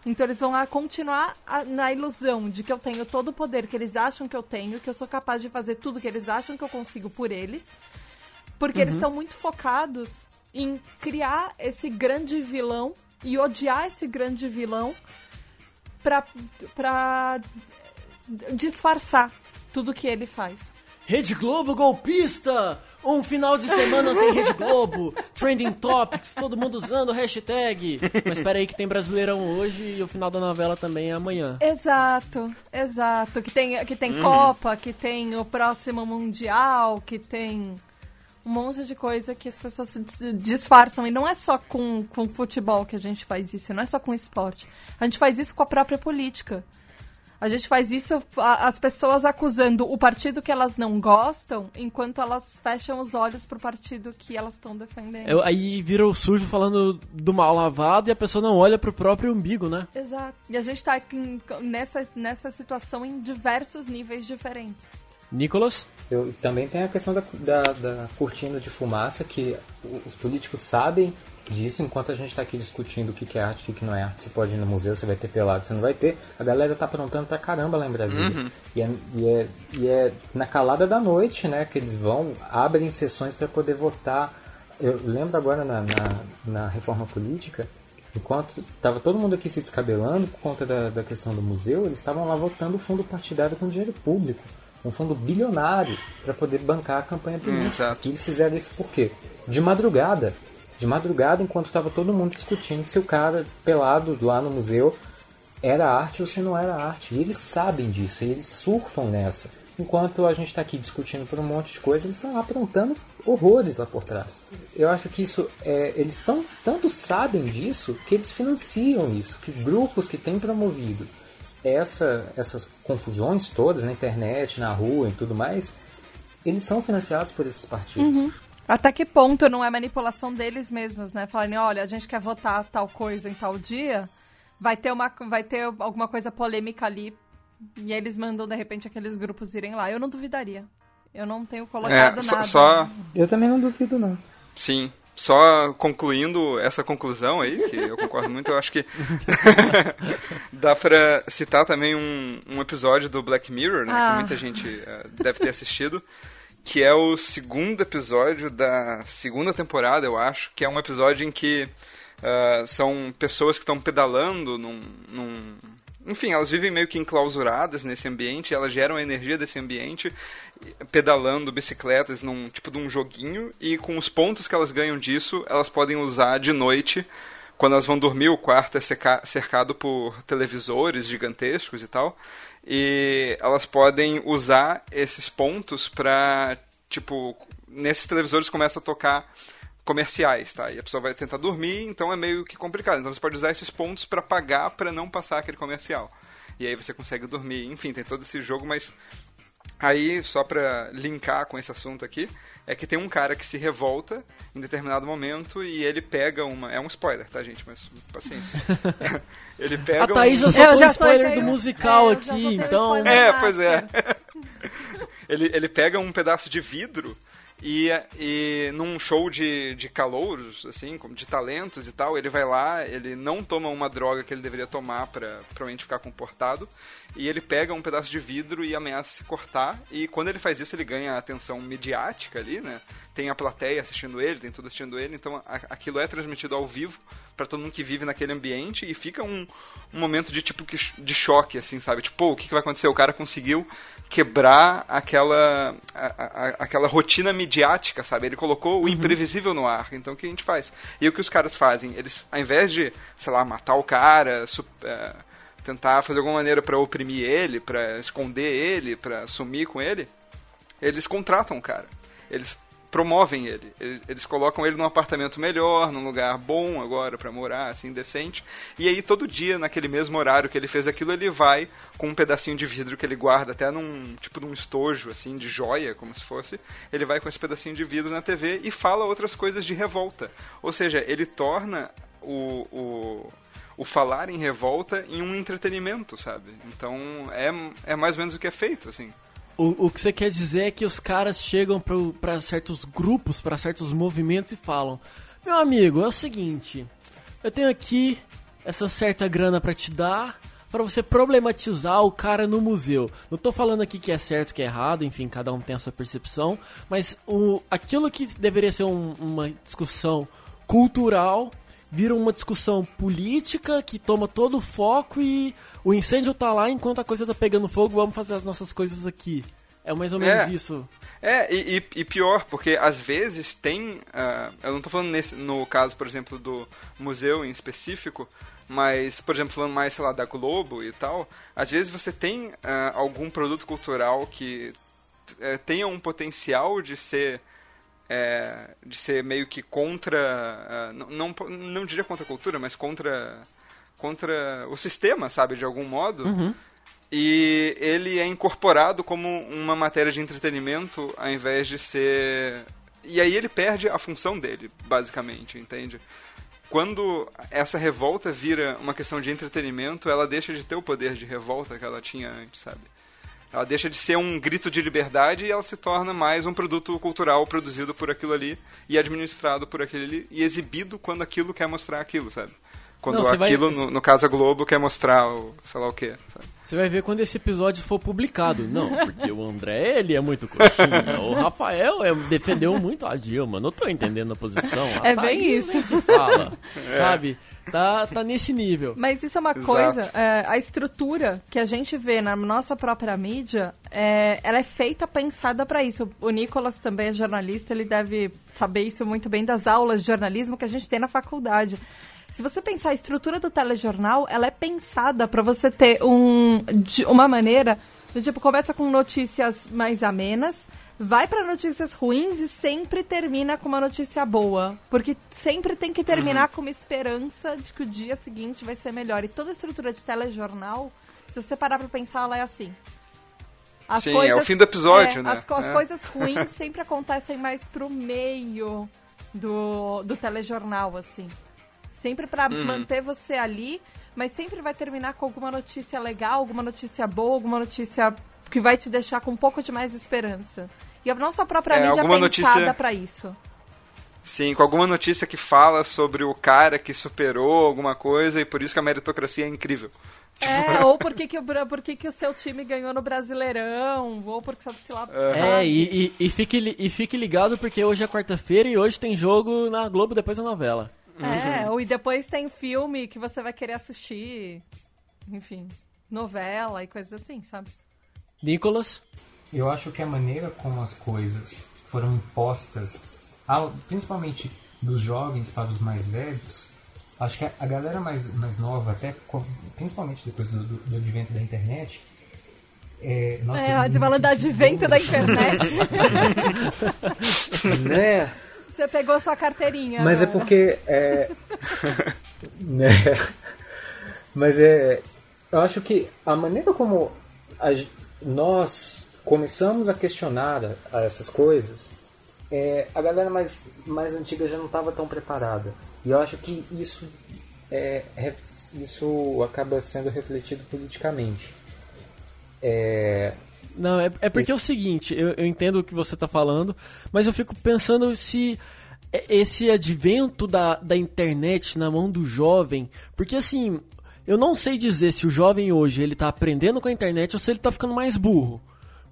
Então eles vão continuar na ilusão de que eu tenho todo o poder que eles acham que eu tenho, que eu sou capaz de fazer tudo que eles acham que eu consigo por eles. Porque uhum. eles estão muito focados em criar esse grande vilão e odiar esse grande vilão pra, pra disfarçar tudo que ele faz. Rede Globo golpista! Um final de semana sem Rede Globo, trending topics, todo mundo usando hashtag. Mas espera aí que tem Brasileirão hoje e o final da novela também é amanhã. Exato, exato. Que tem, que tem Copa, que tem o próximo Mundial, que tem um monte de coisa que as pessoas se disfarçam. E não é só com, com futebol que a gente faz isso, não é só com esporte. A gente faz isso com a própria política. A gente faz isso, as pessoas acusando o partido que elas não gostam, enquanto elas fecham os olhos pro partido que elas estão defendendo. É, aí vira o sujo falando do mal lavado e a pessoa não olha pro próprio umbigo, né? Exato. E a gente tá aqui nessa, nessa situação em diversos níveis diferentes. Nicolas? Eu, também tem a questão da, da, da cortina de fumaça, que os políticos sabem disso, enquanto a gente está aqui discutindo o que é arte e o que não é arte. Você pode ir no museu, você vai ter pelado, você não vai ter. A galera tá aprontando pra caramba lá em Brasília. Uhum. E, é, e, é, e é na calada da noite, né, que eles vão, abrem sessões para poder votar. Eu lembro agora na, na, na reforma política, enquanto estava todo mundo aqui se descabelando por conta da, da questão do museu, eles estavam lá votando o fundo partidário com dinheiro público. Um fundo bilionário para poder bancar a campanha política. Hum, e eles fizeram isso por quê? De madrugada, de madrugada, enquanto estava todo mundo discutindo se o cara pelado lá no museu era arte ou se não era arte. E eles sabem disso, e eles surfam nessa. Enquanto a gente está aqui discutindo por um monte de coisa, eles estão lá aprontando horrores lá por trás. Eu acho que isso é, eles tão, tanto sabem disso que eles financiam isso, que grupos que têm promovido essa, essas confusões todas na internet, na rua e tudo mais, eles são financiados por esses partidos. Uhum. Até que ponto não é manipulação deles mesmos, né? Falarem, olha, a gente quer votar tal coisa em tal dia, vai ter, uma, vai ter alguma coisa polêmica ali, e aí eles mandam, de repente, aqueles grupos irem lá. Eu não duvidaria. Eu não tenho colocado é, só, nada. Só... Eu também não duvido, não. Sim. Só concluindo essa conclusão aí, que eu concordo muito, eu acho que dá pra citar também um, um episódio do Black Mirror, né? Ah. Que muita gente uh, deve ter assistido que é o segundo episódio da segunda temporada, eu acho, que é um episódio em que uh, são pessoas que estão pedalando num, num, Enfim, elas vivem meio que enclausuradas nesse ambiente, elas geram a energia desse ambiente, pedalando bicicletas num tipo de um joguinho, e com os pontos que elas ganham disso, elas podem usar de noite quando elas vão dormir, o quarto é cercado por televisores gigantescos e tal e elas podem usar esses pontos para tipo nesses televisores começa a tocar comerciais, tá? E a pessoa vai tentar dormir, então é meio que complicado. Então você pode usar esses pontos para pagar para não passar aquele comercial. E aí você consegue dormir. Enfim, tem todo esse jogo, mas aí só para linkar com esse assunto aqui, é que tem um cara que se revolta em determinado momento e ele pega uma. É um spoiler, tá, gente? Mas paciência. ele pega. A Thaís um... já soltou um spoiler do musical é, aqui, então. É, pois é. ele, ele pega um pedaço de vidro e, e num show de, de calouros, assim, de talentos e tal, ele vai lá, ele não toma uma droga que ele deveria tomar para provavelmente ficar comportado, e ele pega um pedaço de vidro e ameaça se cortar, e quando ele faz isso ele ganha atenção midiática ali, né? Tem a plateia assistindo ele, tem tudo assistindo ele, então a, aquilo é transmitido ao vivo para todo mundo que vive naquele ambiente e fica um, um momento de tipo de choque, assim, sabe? Tipo, o que, que vai acontecer? O cara conseguiu quebrar aquela, a, a, aquela rotina midiática, sabe? Ele colocou o uhum. imprevisível no ar. Então o que a gente faz? E o que os caras fazem? Eles, ao invés de, sei lá, matar o cara, é, tentar fazer alguma maneira para oprimir ele, para esconder ele, para sumir com ele, eles contratam o cara. Eles promovem ele. Eles colocam ele num apartamento melhor, num lugar bom agora para morar, assim, decente. E aí todo dia, naquele mesmo horário que ele fez aquilo, ele vai com um pedacinho de vidro que ele guarda até num tipo num estojo assim de joia, como se fosse. Ele vai com esse pedacinho de vidro na TV e fala outras coisas de revolta. Ou seja, ele torna o, o o falar em revolta em um entretenimento, sabe? Então é, é mais ou menos o que é feito, assim. O, o que você quer dizer é que os caras chegam para certos grupos, para certos movimentos e falam: Meu amigo, é o seguinte, eu tenho aqui essa certa grana para te dar para você problematizar o cara no museu. Não tô falando aqui que é certo, que é errado, enfim, cada um tem a sua percepção, mas o, aquilo que deveria ser um, uma discussão cultural vira uma discussão política que toma todo o foco e o incêndio tá lá enquanto a coisa tá pegando fogo, vamos fazer as nossas coisas aqui. É mais ou menos É. isso. É, e, e- pior, porque às vezes tem. ah, eu não tô falando nesse, no caso, por exemplo, do museu em específico, mas, por exemplo, falando mais, sei lá, da Globo e tal, às vezes você tem ah, algum produto cultural que eh, tenha um potencial de ser. Eh, de ser meio que contra. ah, não, não, não diria contra a cultura, mas contra. contra o sistema, sabe, de algum modo. E ele é incorporado como uma matéria de entretenimento ao invés de ser. E aí ele perde a função dele, basicamente, entende? Quando essa revolta vira uma questão de entretenimento, ela deixa de ter o poder de revolta que ela tinha antes, sabe? Ela deixa de ser um grito de liberdade e ela se torna mais um produto cultural produzido por aquilo ali e administrado por aquele ali e exibido quando aquilo quer mostrar aquilo, sabe? Quando Não, você vai- aquilo, no, no caso a Globo, quer mostrar o sei lá o que, sabe? Você vai ver quando esse episódio for publicado. Não, porque o André, ele é muito coxinha. O Rafael é, defendeu muito a Dilma. Não tô entendendo a posição. A É bem Thaís isso. nem se fala, sabe? Tá, tá nesse nível. Mas isso é uma Exato. coisa, é, a estrutura que a gente vê na nossa própria mídia, é, ela é feita pensada para isso. O Nicolas também é jornalista, ele deve saber isso muito bem das aulas de jornalismo que a gente tem na faculdade. Se você pensar a estrutura do telejornal, ela é pensada para você ter um, de uma maneira, do tipo, começa com notícias mais amenas, vai para notícias ruins e sempre termina com uma notícia boa. Porque sempre tem que terminar com uma esperança de que o dia seguinte vai ser melhor. E toda a estrutura de telejornal, se você parar pra pensar, ela é assim. As Sim, é o fim do episódio, é, né? As, as É. coisas ruins sempre acontecem mais pro meio do, do telejornal, assim. Sempre pra Uhum. manter você ali, mas sempre vai terminar com alguma notícia legal, alguma notícia boa, alguma notícia que vai te deixar com um pouco de mais esperança. E a nossa própria É, mídia é pensada notícia- pra isso. Sim, com alguma notícia que fala sobre o cara que superou alguma coisa e por isso que a meritocracia é incrível. É, ou por que, que, o, por que, que o seu time ganhou no Brasileirão, ou porque sabe se lá. É, sabe? e, e, e, fique, e fique ligado porque hoje é quarta-feira e hoje tem jogo na Globo depois da novela. É, ou e depois tem filme que você vai querer assistir. Enfim, novela e coisas assim, sabe? Nicolas? Eu acho que a maneira como as coisas foram impostas, ao- principalmente dos jovens para os mais velhos, acho que a, a galera mais, mais nova, até principalmente depois do, do, do advento da internet, é, nossa, é, a de falando do advento da internet. né? você pegou sua carteirinha. Mas é agora. porque é, né? Mas é, eu acho que a maneira como a nós começamos a questionar a, a essas coisas, é, a galera mais mais antiga já não estava tão preparada. E eu acho que isso é, isso acaba sendo refletido politicamente. É, Não, é, é porque é o seguinte, eu, eu entendo o que você tá falando, mas eu fico pensando se é- esse advento da, da internet na mão do jovem, porque assim, eu não sei dizer se o jovem hoje ele tá aprendendo com a internet ou se ele tá ficando mais burro.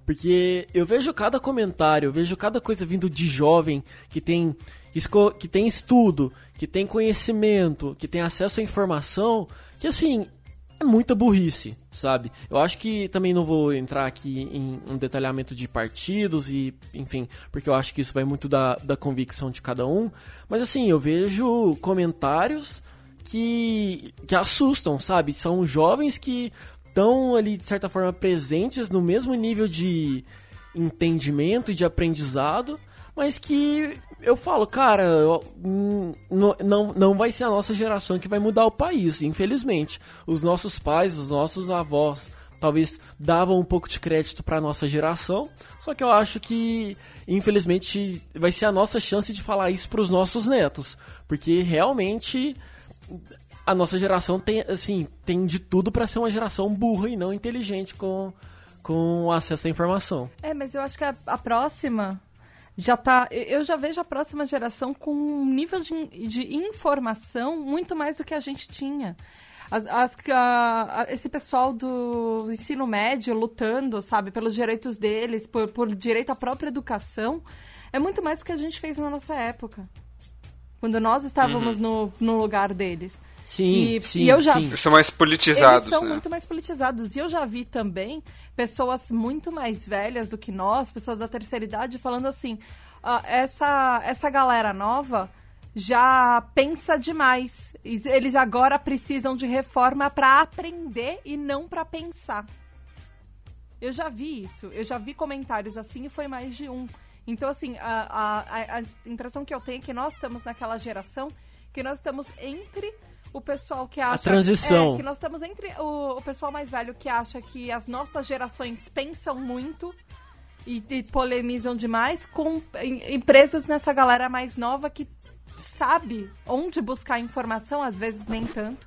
Porque eu vejo cada comentário, eu vejo cada coisa vindo de jovem que tem, que tem estudo, que tem conhecimento, que tem acesso à informação, que assim, é muita burrice, sabe? Eu acho que também não vou entrar aqui em um detalhamento de partidos e, enfim, porque eu acho que isso vai muito da, da convicção de cada um. Mas assim, eu vejo comentários que, que assustam, sabe? São jovens que estão ali, de certa forma, presentes no mesmo nível de entendimento e de aprendizado, mas que eu falo, cara, hum, não, não, não vai ser a nossa geração que vai mudar o país, infelizmente. Os nossos pais, os nossos avós, talvez davam um pouco de crédito para nossa geração, só que eu acho que, infelizmente, vai ser a nossa chance de falar isso para os nossos netos, porque realmente a nossa geração tem, assim, tem de tudo para ser uma geração burra e não inteligente com, com acesso à informação. É, mas eu acho que a, a próxima já tá. Eu já vejo a próxima geração com um nível de, de informação muito mais do que a gente tinha. As, as- a- esse pessoal do ensino médio lutando, sabe, pelos direitos deles, por, por direito à própria educação, é muito mais do que a gente fez na nossa época. Quando nós estávamos no, no lugar deles. Sim, E- sim, e eu já- sim. Eles são mais politizados, Eles são né? muito mais politizados. E eu já vi também pessoas muito mais velhas do que nós, pessoas da terceira idade, falando assim: "Ah, essa, essa galera nova já pensa demais. Eles agora precisam de reforma para aprender e não para pensar. Eu já vi isso, eu já vi comentários assim e foi mais de um. Então, assim, a, a, a- a impressão que eu tenho é que nós estamos naquela geração que nós estamos entre o pessoal que acha. transição. É, que nós estamos entre o, o pessoal mais velho que acha que as nossas gerações pensam muito e, e polemizam demais, com em- em presos nessa galera mais nova que sabe onde buscar informação, às vezes nem tanto,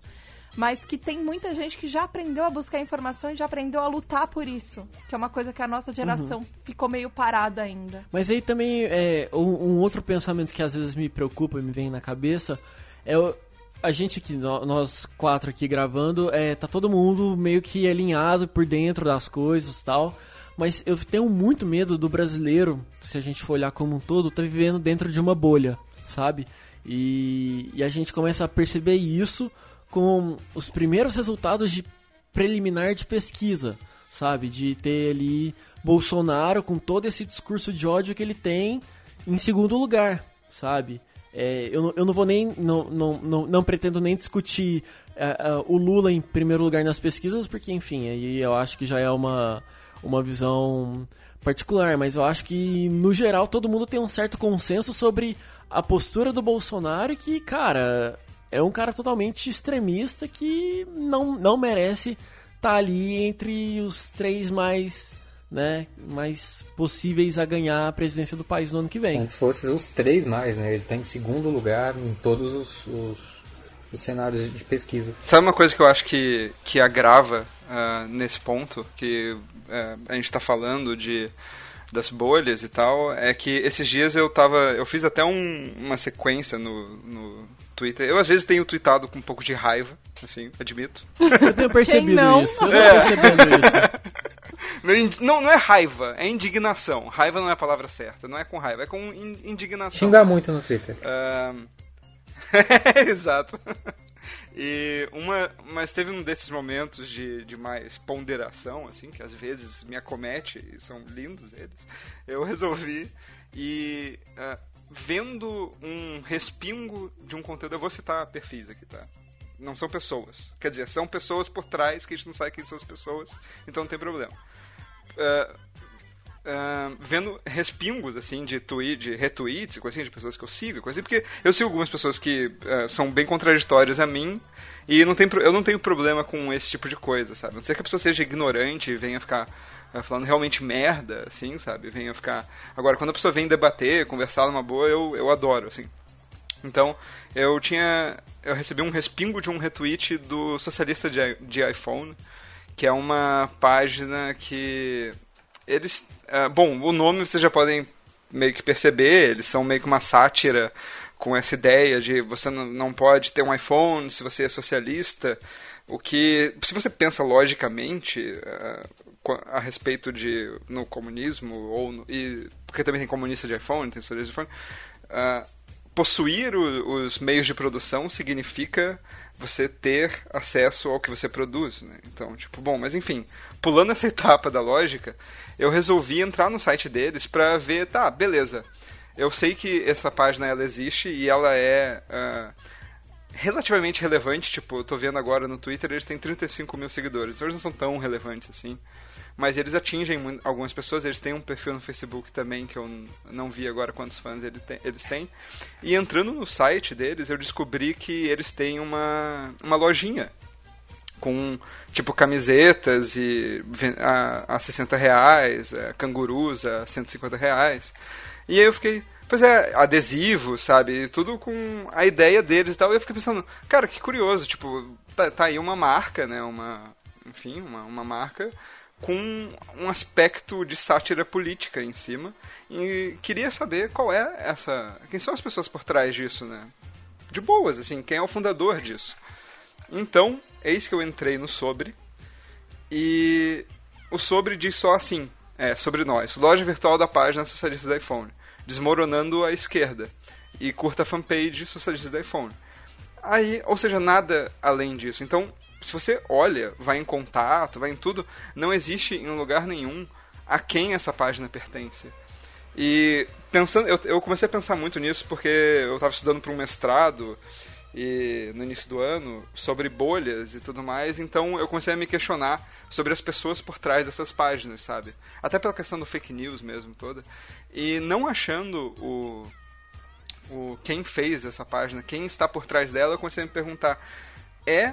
mas que tem muita gente que já aprendeu a buscar informação e já aprendeu a lutar por isso, que é uma coisa que a nossa geração ficou meio parada ainda. Mas aí também é um, um outro pensamento que às vezes me preocupa e me vem na cabeça é o- a gente aqui, nó- nós quatro aqui gravando, é, tá todo mundo meio que alinhado por dentro das coisas tal. Mas eu tenho muito medo do brasileiro, se a gente for olhar como um todo, tá vivendo dentro de uma bolha, sabe? E, e a gente começa a perceber isso com os primeiros resultados de preliminar de pesquisa, sabe? De ter ali Bolsonaro com todo esse discurso de ódio que ele tem em segundo lugar, sabe? É, eu, não, eu não vou nem. Não, não, não, não pretendo nem discutir é, é, o Lula em primeiro lugar nas pesquisas, porque, enfim, aí eu acho que já é uma, uma visão particular, mas eu acho que, no geral, todo mundo tem um certo consenso sobre a postura do Bolsonaro e que, cara, é um cara totalmente extremista que não, não merece estar ali entre os três mais, né, mais possíveis a ganhar a presidência do país no ano que vem. Antes fosse os três mais, né? Ele tá em segundo lugar em todos os, os- os cenários de pesquisa. Sabe uma coisa que eu acho que, que agrava ah, nesse ponto, que ah, a gente está falando de das bolhas e tal, é que esses dias eu tava. Eu fiz até um- uma sequência no, no Twitter. Eu às vezes tenho tweetado com um pouco de raiva, assim, admito. Eu tenho percebido não? isso. Eu tô É. percebendo isso. Não, in- Não, não é raiva, é indignação. Raiva não é a palavra certa, não é com raiva, é com in- indignação. Xingar muito no Twitter. Ahn, Exato. E uma, mas teve um desses momentos de, de mais ponderação, assim, que às vezes me acomete, e são lindos eles. Eu resolvi e ah, vendo um respingo de um conteúdo, eu vou citar perfis aqui, tá? Não são pessoas. Quer dizer, são pessoas por trás que a gente não sabe quem são as pessoas, então não tem problema. Ah, ah, vendo respingos assim de tweet, de retweets, coisa assim, de pessoas que eu sigo, coisa assim, porque eu sigo algumas pessoas que ah, são bem contraditórias a mim e não tem, eu não tenho problema com esse tipo de coisa, sabe? A não ser que a pessoa seja ignorante e venha ficar falando realmente merda, assim, sabe? Venha ficar. Agora, quando a pessoa vem debater, conversar numa boa, eu, eu adoro, assim. Então, eu tinha. Eu recebi um respingo de um retweet do Socialista de, de iPhone, que é uma página que. Eles. ah, bom, o nome vocês já podem meio que perceber, eles são meio que uma sátira com essa ideia de você não pode ter um iPhone se você é socialista. O que, se você pensa logicamente qua- a respeito de no comunismo ou no- e porque também tem comunista de iPhone, tem socialista de iPhone, ah, possuir o- os meios de produção significa você ter acesso ao que você produz, né? Então, tipo, bom, mas enfim, pulando essa etapa da lógica, eu resolvi entrar no site deles pra ver, tá, beleza. Eu sei que essa página ela existe e ela é ah, relativamente relevante, tipo, eu tô vendo agora no Twitter, eles têm 35 mil seguidores, então eles não são tão relevantes assim. Mas eles atingem algumas pessoas, eles têm um perfil no Facebook também, que eu não vi agora quantos fãs eles têm. E entrando no site deles, eu descobri que eles têm uma, uma lojinha com, tipo, camisetas e a, a 60 reais, é, cangurus a 150 reais. E aí eu fiquei, pois é, adesivo, sabe? Tudo com a ideia deles e tal. E eu fiquei pensando, cara, que curioso, tipo, tá, tá aí uma marca, né? Uma, enfim, uma, uma marca com um aspecto de sátira política em cima. E queria saber qual é essa. Quem são as pessoas por trás disso, né? De boas, assim, quem é o fundador disso. Então, eis que eu entrei no sobre. E o sobre diz só assim: é, sobre nós. Loja virtual da página socialista do iPhone. Desmoronando a esquerda. e curta a fanpage Socialistas do iPhone. Aí, ou seja, nada além disso. Então, se você olha, vai em contato, vai em tudo, não existe em lugar nenhum a quem essa página pertence. E pensando, eu, eu comecei a pensar muito nisso porque eu estava estudando para um mestrado e no início do ano sobre bolhas e tudo mais, então eu comecei a me questionar sobre as pessoas por trás dessas páginas, sabe? Até pela questão do fake news mesmo toda. E não achando o o quem fez essa página, quem está por trás dela, eu comecei a me perguntar: é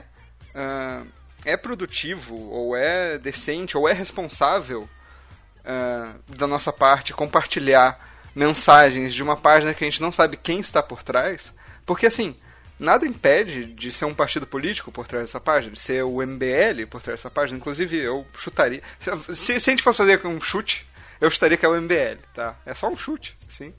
uh, é produtivo ou é decente ou é responsável uh, da nossa parte compartilhar mensagens de uma página que a gente não sabe quem está por trás? Porque assim, nada impede de ser um partido político por trás dessa página, de ser o MBL por trás dessa página. Inclusive, eu chutaria. Se, se a gente fosse fazer um chute, eu chutaria que é o MBL, tá? É só um chute, sim.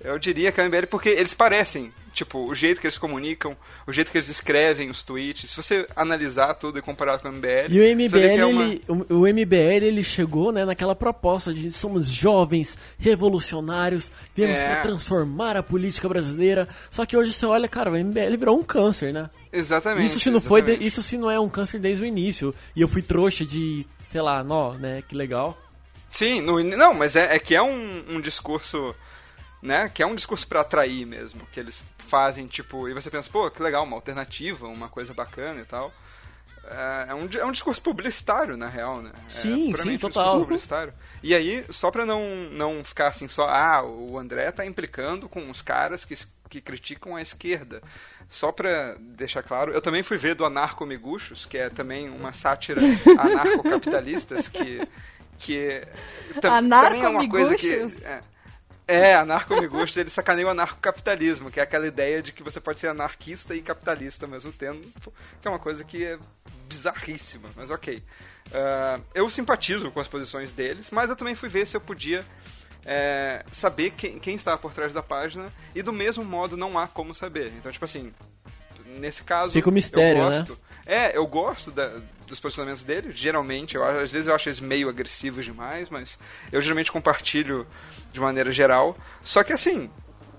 Eu diria que é o MBL porque eles parecem, tipo, o jeito que eles comunicam, o jeito que eles escrevem os tweets. Se você analisar tudo e comparar com o MBL, e o MBL, é uma... ele, o, o, MBL ele chegou, né, naquela proposta de somos jovens, revolucionários, viemos é. para transformar a política brasileira. Só que hoje você olha, cara, o MBL virou um câncer, né? Exatamente. Isso se não foi, de, isso se não é um câncer desde o início. E eu fui trouxa de, sei lá, nó, né? Que legal. Sim, no, não, mas é, é que é um, um discurso né? Que é um discurso para atrair mesmo, que eles fazem, tipo, e você pensa, pô, que legal, uma alternativa, uma coisa bacana e tal. É, é um, é um discurso publicitário, na real, né? Sim, é sim, um total. publicitário. E aí, só pra não, não ficar assim só, ah, o André tá implicando com os caras que, que criticam a esquerda. Só pra deixar claro, eu também fui ver do Anarco Miguxos, que é também uma sátira anarcocapitalistas, que, que também é uma coisa que... É, é, anarco-migusto, ele sacaneia o anarcocapitalismo, que é aquela ideia de que você pode ser anarquista e capitalista ao mesmo tempo, que é uma coisa que é bizarríssima, mas ok. Uh, eu simpatizo com as posições deles, mas eu também fui ver se eu podia é, saber quem, quem estava por trás da página, e do mesmo modo não há como saber. Então, tipo assim, nesse caso. Fica o um mistério, eu né? gosto, né? É, eu gosto da, dos posicionamentos dele. Geralmente, eu, às vezes eu acho eles meio agressivos demais, mas eu geralmente compartilho de maneira geral. Só que assim,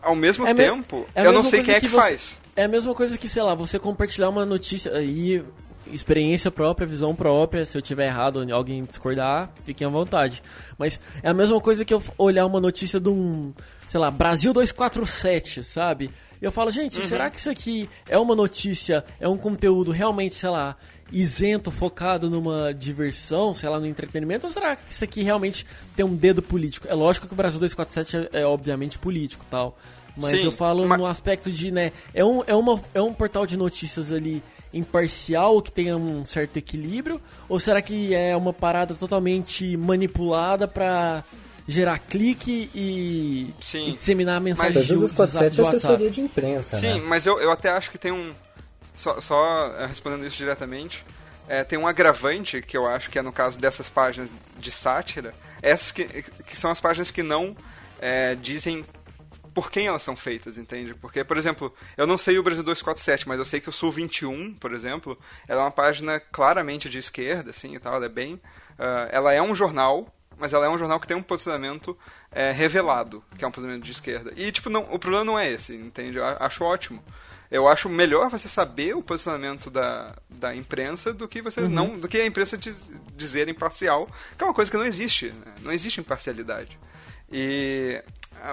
ao mesmo é tempo, é eu não sei quem é que, que você, faz. É a mesma coisa que, sei lá, você compartilhar uma notícia e experiência própria, visão própria. Se eu tiver errado, alguém discordar, fiquem à vontade. Mas é a mesma coisa que eu olhar uma notícia de um, sei lá, Brasil 247, sabe? E eu falo, gente, uhum. será que isso aqui é uma notícia, é um conteúdo realmente, sei lá, isento, focado numa diversão, sei lá, no entretenimento? Ou será que isso aqui realmente tem um dedo político? É lógico que o Brasil 247 é, é obviamente político tal. Mas Sim, eu falo mas... no aspecto de, né, é um, é, uma, é um portal de notícias ali imparcial, que tenha um certo equilíbrio? Ou será que é uma parada totalmente manipulada pra gerar clique e, e disseminar a mensagem mas, de, 247 é assessoria de imprensa, Sim, né? mas eu, eu até acho que tem um... Só, só eh, respondendo isso diretamente, é, tem um agravante que eu acho que é no caso dessas páginas de sátira, essas que, que são as páginas que não é, dizem por quem elas são feitas, entende? Porque, por exemplo, eu não sei o Brasil 247, mas eu sei que o Sul 21, por exemplo, ela é uma página claramente de esquerda, assim, e tal, ela é bem... Uh, ela é um jornal, mas ela é um jornal que tem um posicionamento é, revelado, que é um posicionamento de esquerda. E, tipo, não, o problema não é esse, entende? Eu acho ótimo eu acho melhor você saber o posicionamento da, da imprensa do que você uhum. não do que a imprensa dizer imparcial, que é uma coisa que não existe, né? não existe imparcialidade. E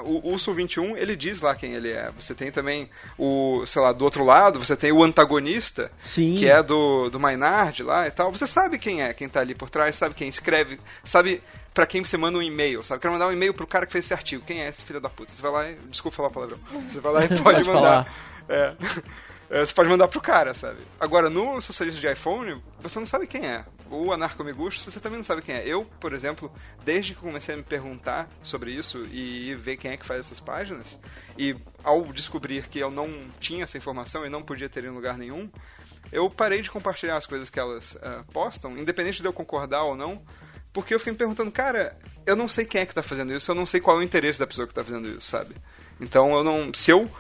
o Urso 21, ele diz lá quem ele é. Você tem também o, sei lá, do outro lado, você tem o antagonista, Sim. que é do, do Maynard lá e tal. Você sabe quem é, quem tá ali por trás, sabe quem escreve, sabe para quem você manda um e-mail, sabe? Quero mandar um e-mail pro cara que fez esse artigo. Quem é esse filho da puta? Você vai lá e. Desculpa falar a palavra. Você vai lá e pode, pode mandar. Falar. É. É, você pode mandar pro cara, sabe? Agora, no socialista de iPhone, você não sabe quem é. O anarcomigustos, você também não sabe quem é. Eu, por exemplo, desde que comecei a me perguntar sobre isso e ver quem é que faz essas páginas, e ao descobrir que eu não tinha essa informação e não podia ter em lugar nenhum, eu parei de compartilhar as coisas que elas uh, postam, independente de eu concordar ou não, porque eu fiquei me perguntando, cara, eu não sei quem é que tá fazendo isso, eu não sei qual é o interesse da pessoa que tá fazendo isso, sabe? Então eu não. Se eu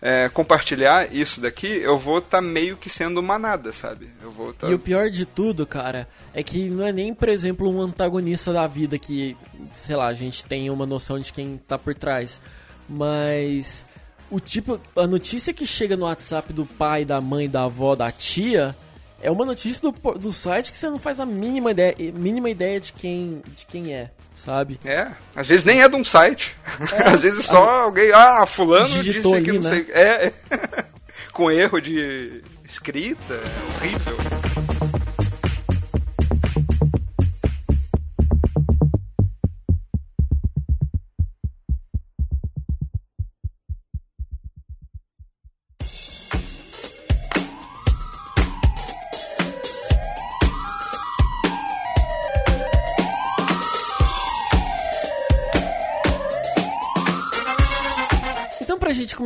é, compartilhar isso daqui, eu vou estar tá meio que sendo manada, sabe? Eu vou tá... E o pior de tudo, cara, é que não é nem, por exemplo, um antagonista da vida que, sei lá, a gente tem uma noção de quem tá por trás. Mas o tipo, a notícia que chega no WhatsApp do pai, da mãe, da avó, da tia, é uma notícia do, do site que você não faz a mínima ideia, mínima ideia de quem, de quem é, sabe? É, às vezes nem é de um site. É, às vezes só a... alguém, ah, fulano disse que ali, não né? sei. É, é. com erro de escrita, é horrível.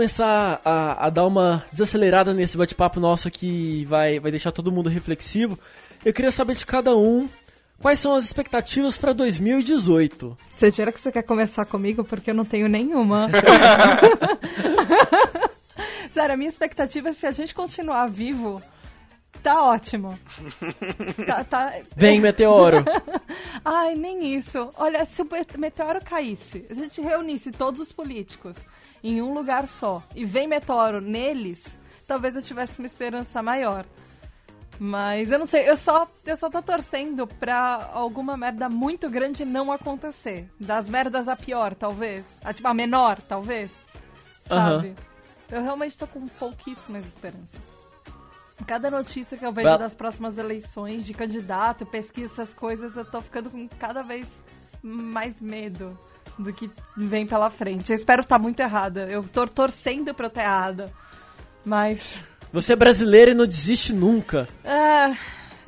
Começar a, a dar uma desacelerada nesse bate-papo nosso que vai, vai deixar todo mundo reflexivo, eu queria saber de cada um quais são as expectativas para 2018. Você jura que você quer começar comigo? Porque eu não tenho nenhuma. Sério, a minha expectativa é se a gente continuar vivo, tá ótimo. Tá, tá... Vem, meteoro. Ai, nem isso. Olha, se o meteoro caísse, a gente reunisse todos os políticos em um lugar só e vem meteoro neles, talvez eu tivesse uma esperança maior. Mas eu não sei, eu só, eu só tô torcendo pra alguma merda muito grande não acontecer. Das merdas a pior, talvez. A, tipo, a menor, talvez. Sabe? Uhum. Eu realmente tô com pouquíssimas esperanças. Cada notícia que eu vejo das próximas eleições, de candidato, pesquisa, essas coisas, eu tô ficando com cada vez mais medo do que vem pela frente. Eu espero estar tá muito errada. Eu tô torcendo pra eu estar errada. Mas. Você é brasileira e não desiste nunca. É.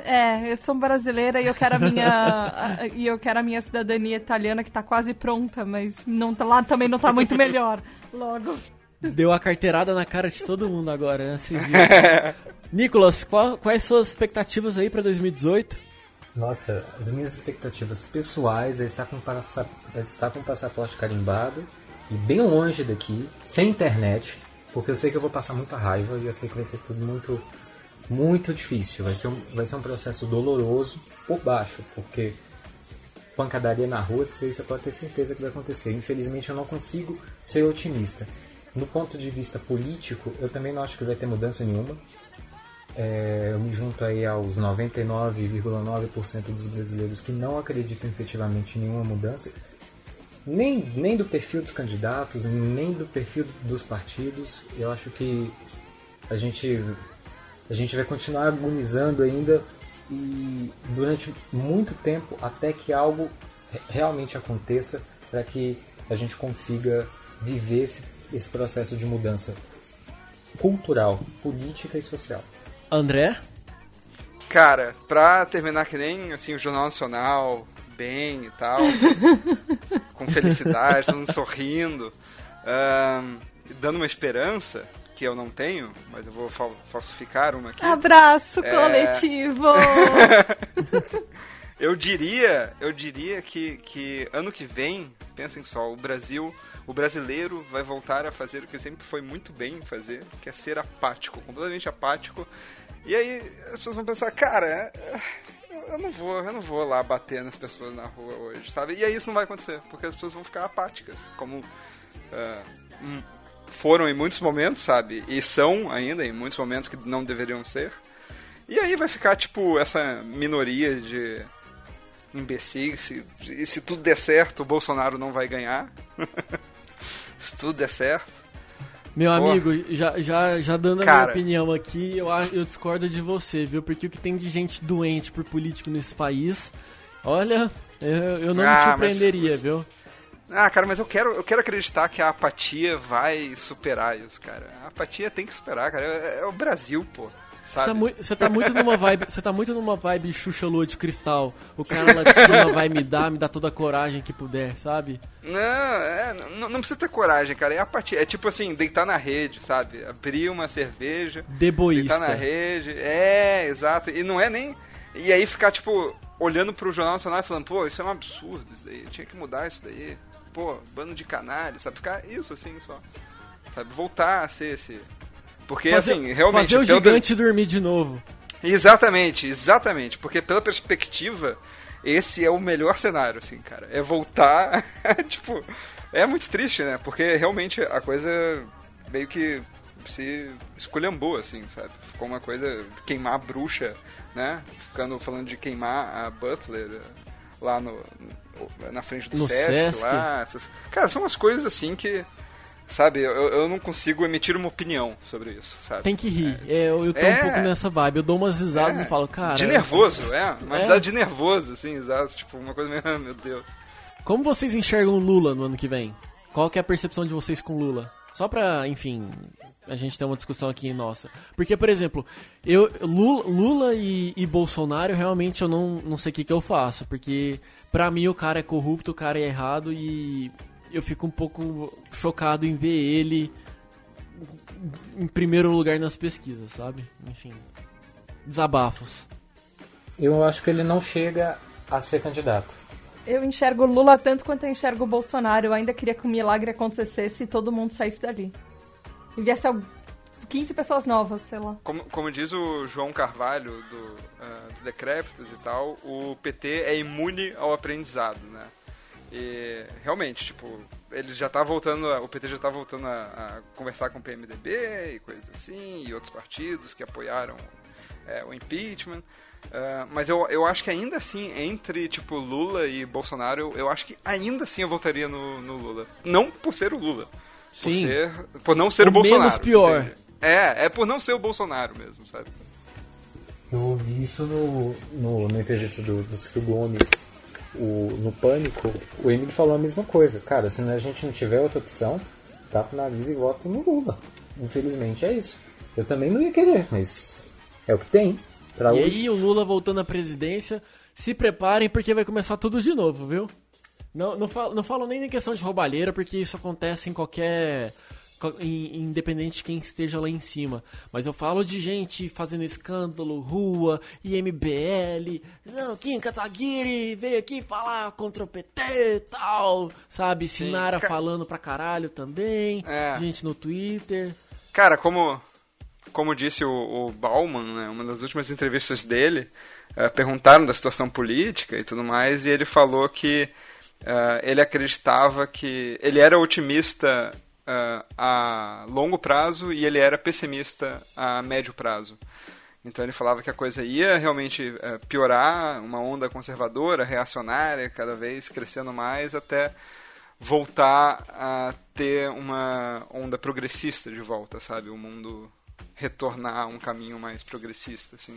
É, eu sou brasileira e eu quero a minha e eu quero a minha cidadania italiana que tá quase pronta, mas não tá, lá também não tá muito melhor. Logo. Deu a carteirada na cara de todo mundo agora, né? Nicolas, qual, quais suas expectativas aí para 2018? Nossa, as minhas expectativas pessoais é estar com, passa, é estar com passaporte carimbado e bem longe daqui, sem internet, porque eu sei que eu vou passar muita raiva e eu sei que vai ser tudo muito, muito difícil. Vai ser um, vai ser um processo doloroso por baixo, porque pancadaria na rua, você pode ter certeza que vai acontecer. Infelizmente eu não consigo ser otimista. No ponto de vista político, eu também não acho que vai ter mudança nenhuma. É, eu me junto aí aos 99,9% dos brasileiros que não acreditam efetivamente em nenhuma mudança, nem, nem do perfil dos candidatos, nem do perfil dos partidos. Eu acho que a gente, a gente vai continuar agonizando ainda e durante muito tempo até que algo realmente aconteça para que a gente consiga viver esse, esse processo de mudança cultural, política e social. André? Cara, pra terminar que nem assim, o Jornal Nacional, bem e tal, com felicidade, todo mundo sorrindo, dando uma esperança, que eu não tenho, mas eu vou falsificar uma aqui. Abraço é... coletivo! eu diria, eu diria que, que ano que vem, pensem só, o Brasil, o brasileiro vai voltar a fazer o que sempre foi muito bem fazer, que é ser apático, completamente apático e aí as pessoas vão pensar, cara, eu não vou, eu não vou lá bater nas pessoas na rua hoje, sabe? E aí isso não vai acontecer, porque as pessoas vão ficar apáticas, como uh, foram em muitos momentos, sabe? E são ainda em muitos momentos que não deveriam ser. E aí vai ficar, tipo, essa minoria de imbecis. Se, se tudo der certo, o Bolsonaro não vai ganhar. se tudo der certo. Meu amigo, já, já, já dando Cara. a minha opinião aqui, eu, eu discordo de você, viu? Porque o que tem de gente doente por político nesse país, olha, eu, eu não ah, me surpreenderia, mas, viu? Ah, cara, mas eu quero, eu quero acreditar que a apatia vai superar isso, cara. A apatia tem que superar, cara. É, é o Brasil, pô. Você tá, muito, tá muito numa vibe. Você tá muito numa vibe Xuxa Lua de cristal. O cara lá de cima vai me dar, me dar toda a coragem que puder, sabe? Não, é, não, não, precisa ter coragem, cara. É apatia. É tipo assim, deitar na rede, sabe? Abrir uma cerveja. Deboísta. Deitar na rede. É, exato. E não é nem. E aí ficar, tipo, olhando pro Jornal Nacional e falando, pô, isso é um absurdo isso daí. Tinha que mudar isso daí. Pô, bando de canalha, sabe? Ficar isso assim só. Sabe? Voltar a ser esse porque, fazer, assim, realmente. Fazer o gigante dormir de novo. Exatamente, exatamente. Porque pela perspectiva, esse é o melhor cenário, assim, cara. É voltar. tipo, é muito triste, né? Porque realmente a coisa meio que se esculhambou, assim, sabe? Ficou uma coisa queimar a bruxa, né? Ficando falando de queimar a Butler eh, lá no, na frente do No Sesc, Sesc. lá. Essas... Cara, são umas coisas assim que, sabe, eu, eu não consigo emitir uma opinião sobre isso, sabe? Tem que rir. É, eu, eu tô É. um pouco nessa vibe. Eu dou umas risadas É, e falo, cara. De nervoso, é. Uma É. risada de nervoso, assim, exato. Tipo, uma coisa meio, ah, meu Deus. Como vocês enxergam Lula no ano que vem? Qual que é a percepção de vocês com Lula? Só pra, enfim, a gente ter uma discussão aqui nossa. Porque, por exemplo, eu Lula, Lula e, e Bolsonaro, realmente eu não, não sei o que, que eu faço. Porque, pra mim, o cara é corrupto, o cara é errado e eu fico um pouco chocado em ver ele em primeiro lugar nas pesquisas, sabe? Enfim, desabafos. Eu acho que ele não chega a ser candidato. Eu enxergo o Lula tanto quanto eu enxergo o Bolsonaro. Eu ainda queria que o milagre acontecesse e todo mundo saísse dali. E viesse al- 15 pessoas novas, sei lá. Como, como diz o João Carvalho, do, ah, dos Decrépitos e tal, o PT é imune ao aprendizado, né? E realmente, tipo, ele já tá voltando, a- o PT já tá voltando a, a conversar com o PMDB e coisas assim, e outros partidos que apoiaram é, o impeachment. Ah, mas eu, eu acho que ainda assim, entre tipo Lula e Bolsonaro, eu, eu acho que ainda assim eu votaria no, no Lula. Não por ser o Lula. Por, Sim. ser, por não ser o, O Bolsonaro. menos pior. entende? É, é por não ser o Bolsonaro mesmo, sabe? Eu ouvi isso no, no, na entrevista do, do Ciro Gomes, o, no Pânico. O Emílio falou a mesma coisa. Cara, se a gente não tiver outra opção, tapa o nariz e vota no Lula. Infelizmente é isso. Eu também não ia querer, mas é o que tem. Pra E hoje. aí, o Lula voltando à presidência, se preparem porque vai começar tudo de novo, viu? Não, não, falo, não falo nem em questão de roubalheira, porque isso acontece em qualquer. Independente de quem esteja lá em cima. Mas eu falo de gente fazendo escândalo, rua, IMBL. Não, Kim Kataguiri veio aqui falar contra o PT e tal. Sabe? Sinara ca- falando pra caralho também. É. Gente no Twitter. Cara, como, como disse o, o Bauman, né, uma das últimas entrevistas dele, eh, perguntaram da situação política e tudo mais, e ele falou que eh, ele acreditava que ele era otimista eh, a longo prazo e ele era pessimista a médio prazo. Então ele falava que a coisa ia realmente eh, piorar, uma onda conservadora, reacionária, cada vez crescendo mais, até voltar a ter uma onda progressista de volta, sabe? O mundo retornar a um caminho mais progressista, assim.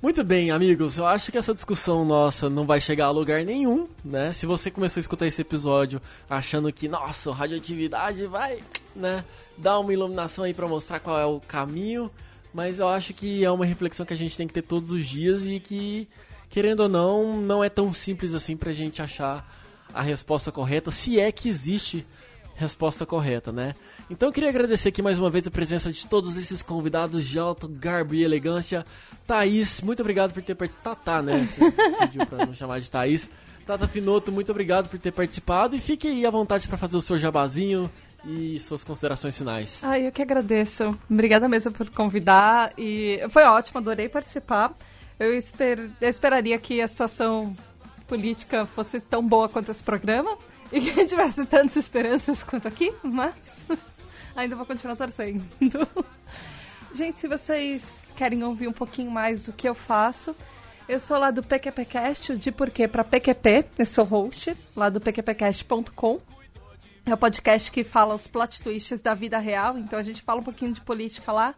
Muito bem, amigos. Eu acho que essa discussão nossa não vai chegar a lugar nenhum, né? Se você começou a escutar esse episódio achando que, nossa, radioatividade vai, né, dar uma iluminação aí pra mostrar qual é o caminho, mas eu acho que é uma reflexão que a gente tem que ter todos os dias e que, querendo ou não, não é tão simples assim pra gente achar a resposta correta, se é que existe resposta correta, né? Então eu queria agradecer aqui mais uma vez a presença de todos esses convidados de alto garbo e elegância. Thaís, muito obrigado por ter participado. Tatá, né? Você pediu pra não chamar de Thaís. Tata Finoto, muito obrigado por ter participado e fique aí à vontade para fazer o seu jabazinho e suas considerações finais. Ai, eu que agradeço. Obrigada mesmo por convidar. E foi ótimo, adorei participar. Eu, esper... eu esperaria que a situação política fosse tão boa quanto esse programa e que tivesse tantas esperanças quanto aqui, mas ainda vou continuar torcendo. Gente, se vocês querem ouvir um pouquinho mais do que eu faço, eu sou lá do PQPcast, de porquê para PQP, eu sou host lá do pqpcast.com. É o podcast que fala os plot twists da vida real, então a gente fala um pouquinho de política lá,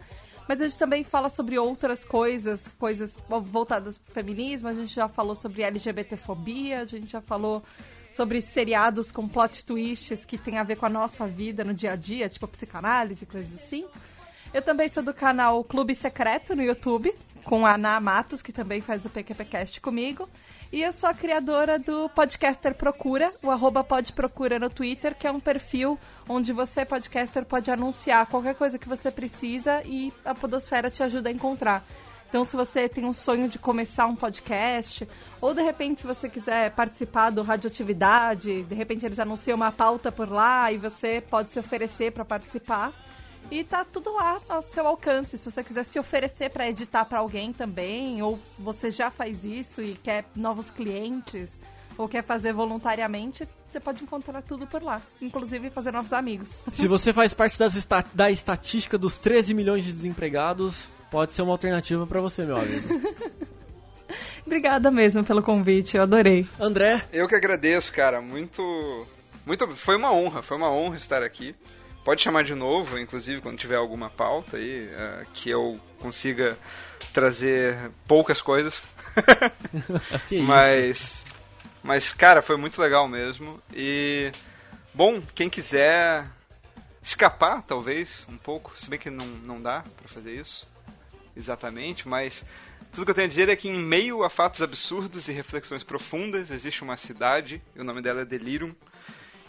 mas a gente também fala sobre outras coisas, coisas voltadas para o feminismo, a gente já falou sobre LGBTfobia, a gente já falou sobre seriados com plot twists que tem a ver com a nossa vida no dia a dia, tipo psicanálise, coisas assim. Eu também sou do canal Clube Secreto no YouTube, com a Ana Matos, que também faz o PQPcast comigo. E eu sou a criadora do Podcaster Procura, o arroba podprocura no Twitter, que é um perfil onde você, podcaster, pode anunciar qualquer coisa que você precisa e a Podosfera te ajuda a encontrar. Então, se você tem um sonho de começar um podcast, ou de repente, se você quiser participar do Radioatividade, de repente eles anunciam uma pauta por lá e você pode se oferecer para participar. E tá tudo lá ao seu alcance. Se você quiser se oferecer para editar para alguém também, ou você já faz isso e quer novos clientes, ou quer fazer voluntariamente, você pode encontrar tudo por lá. Inclusive fazer novos amigos. Se você faz parte das esta da estatística dos 13 milhões de desempregados, pode ser uma alternativa para você, meu amigo. Obrigada mesmo pelo convite, eu adorei. André? Eu que agradeço, cara. Muito. Muito. Foi uma honra, foi uma honra estar aqui. Pode chamar de novo, inclusive, quando tiver alguma pauta aí, uh, que eu consiga trazer poucas coisas. mas. Mas, cara, foi muito legal mesmo. E. Bom, quem quiser escapar, talvez, um pouco, se bem que não, não dá para fazer isso exatamente, mas tudo que eu tenho a dizer é que em meio a fatos absurdos e reflexões profundas existe uma cidade, e o nome dela é Delirium.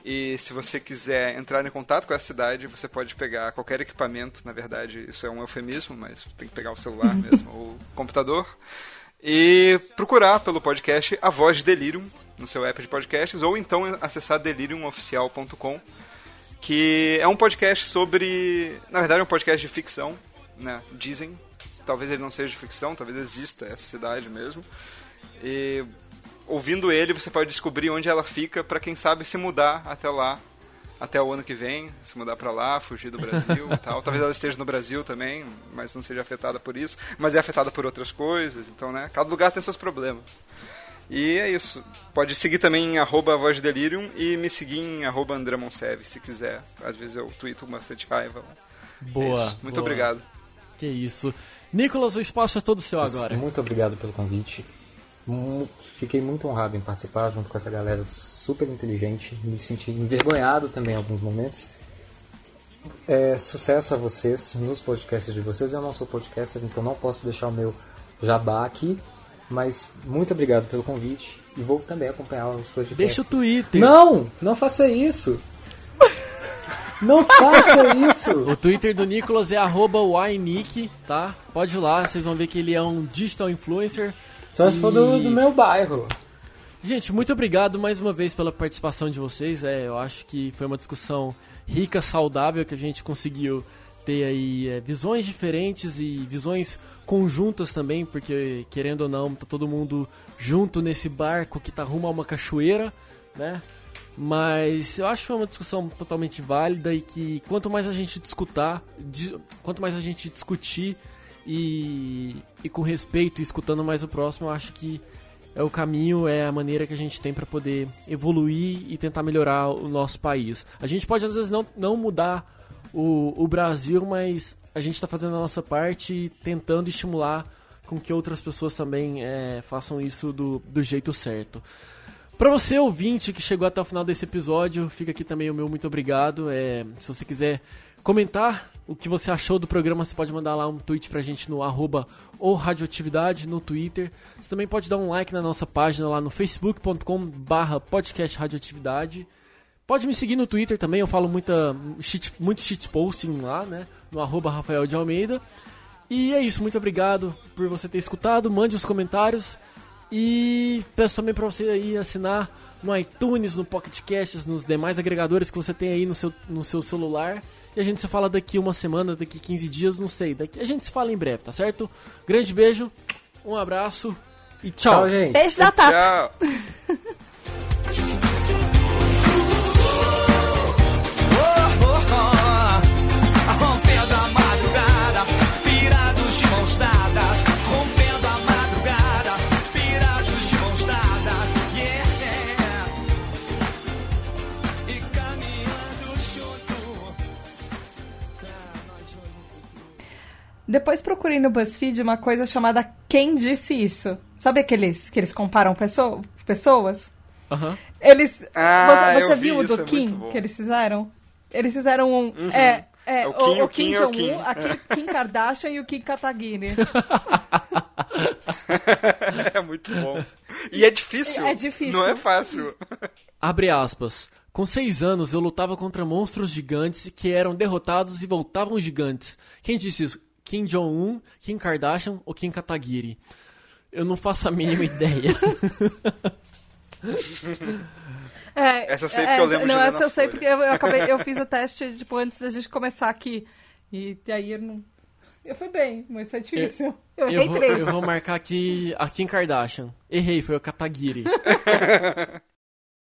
E se você quiser entrar em contato com essa cidade, você pode pegar qualquer equipamento, na verdade, isso é um eufemismo, mas tem que pegar o celular mesmo, ou computador, e procurar pelo podcast A Voz de Delirium no seu app de podcasts, ou então acessar deliriumoficial.com, que é um podcast sobre. Na verdade, é um podcast de ficção, né? Dizem. Talvez ele não seja de ficção, talvez exista essa cidade mesmo. E ouvindo ele, você pode descobrir onde ela fica para quem sabe se mudar até lá, até o ano que vem, se mudar para lá, fugir do Brasil e tal. Talvez ela esteja no Brasil também, mas não seja afetada por isso, mas é afetada por outras coisas, então, né? Cada lugar tem seus problemas. E é isso. Pode seguir também em arroba Voz de Delirium e me seguir em arroba Monsev, se quiser. Às vezes eu tweeto com bastante raiva. Boa. É Muito boa. obrigado. Que isso. Nicolas, o espaço é todo seu agora. Muito obrigado pelo convite. Fiquei muito honrado em participar junto com essa galera super inteligente. Me senti envergonhado também em alguns momentos. É, sucesso a vocês nos podcasts de vocês. Eu não sou podcaster, então não posso deixar o meu jabá aqui. Mas muito obrigado pelo convite e vou também acompanhar os podcasts. Deixa o Twitter. Não! Não faça isso! Não faça isso! O Twitter do Nicolas é @ynick, tá? Pode ir lá, vocês vão ver que ele é um digital influencer. Só se for do, do meu bairro. Gente, muito obrigado mais uma vez pela participação de vocês. É, eu acho que foi uma discussão rica, saudável, que a gente conseguiu ter aí é, visões diferentes e visões conjuntas também, porque querendo ou não, tá todo mundo junto nesse barco que tá rumo a uma cachoeira, né? Mas eu acho que foi uma discussão totalmente válida e que quanto mais a gente discutar, quanto mais a gente discutir e, e com respeito e escutando mais o próximo, eu acho que é o caminho, é a maneira que a gente tem para poder evoluir e tentar melhorar o nosso país. A gente pode às vezes não, não mudar o, o Brasil, mas a gente está fazendo a nossa parte e tentando estimular com que outras pessoas também é, façam isso do, do jeito certo. Para você, ouvinte, que chegou até o final desse episódio, fica aqui também o meu muito obrigado. É, se você quiser comentar o que você achou do programa, você pode mandar lá um tweet pra gente no arroba ou radioatividade no Twitter. Você também pode dar um like na nossa página lá no facebook.com barra podcast radioatividade. Pode me seguir no Twitter também, eu falo muita, muito shitposting lá, né? No arroba Rafael de Almeida. E é isso, muito obrigado por você ter escutado. Mande os comentários. E peço também para você aí assinar no iTunes, no Pocket Casts, nos demais agregadores que você tem aí no seu, no seu celular. E a gente se fala daqui uma semana, daqui 15 dias, não sei. Daqui, a gente se fala em breve, tá certo? Grande beijo, um abraço e tchau. Tchau, gente. Beijo da Tata. Tchau. Depois procurei no BuzzFeed uma coisa chamada Quem Disse Isso. Sabe aqueles que eles comparam pesso pessoas? Aham. Eles. Ah, você você eu vi viu o do é Kim bom. que eles fizeram? Eles fizeram um. É, é, É o Kim, o o Kim Kim é o Jong-un, Kim. a Kim, Kim Kardashian e o Kim Kataguiri. É muito bom. E é difícil. É difícil. Não é fácil. Abre aspas. Com seis anos eu lutava contra monstros gigantes que eram derrotados e voltavam gigantes. Quem disse isso? Kim Jong-un, Kim Kardashian ou Kim Kataguiri? Eu não faço a mínima ideia. É, Essa eu sei é, porque eu lembro Não, essa eu sei Folha. porque eu, eu acabei, eu fiz o teste tipo antes da gente começar aqui. E aí eu não. Eu fui bem, mas foi difícil. Eu Eu, errei vou, três. eu vou marcar aqui a Kim Kardashian. Errei, foi o Katagiri.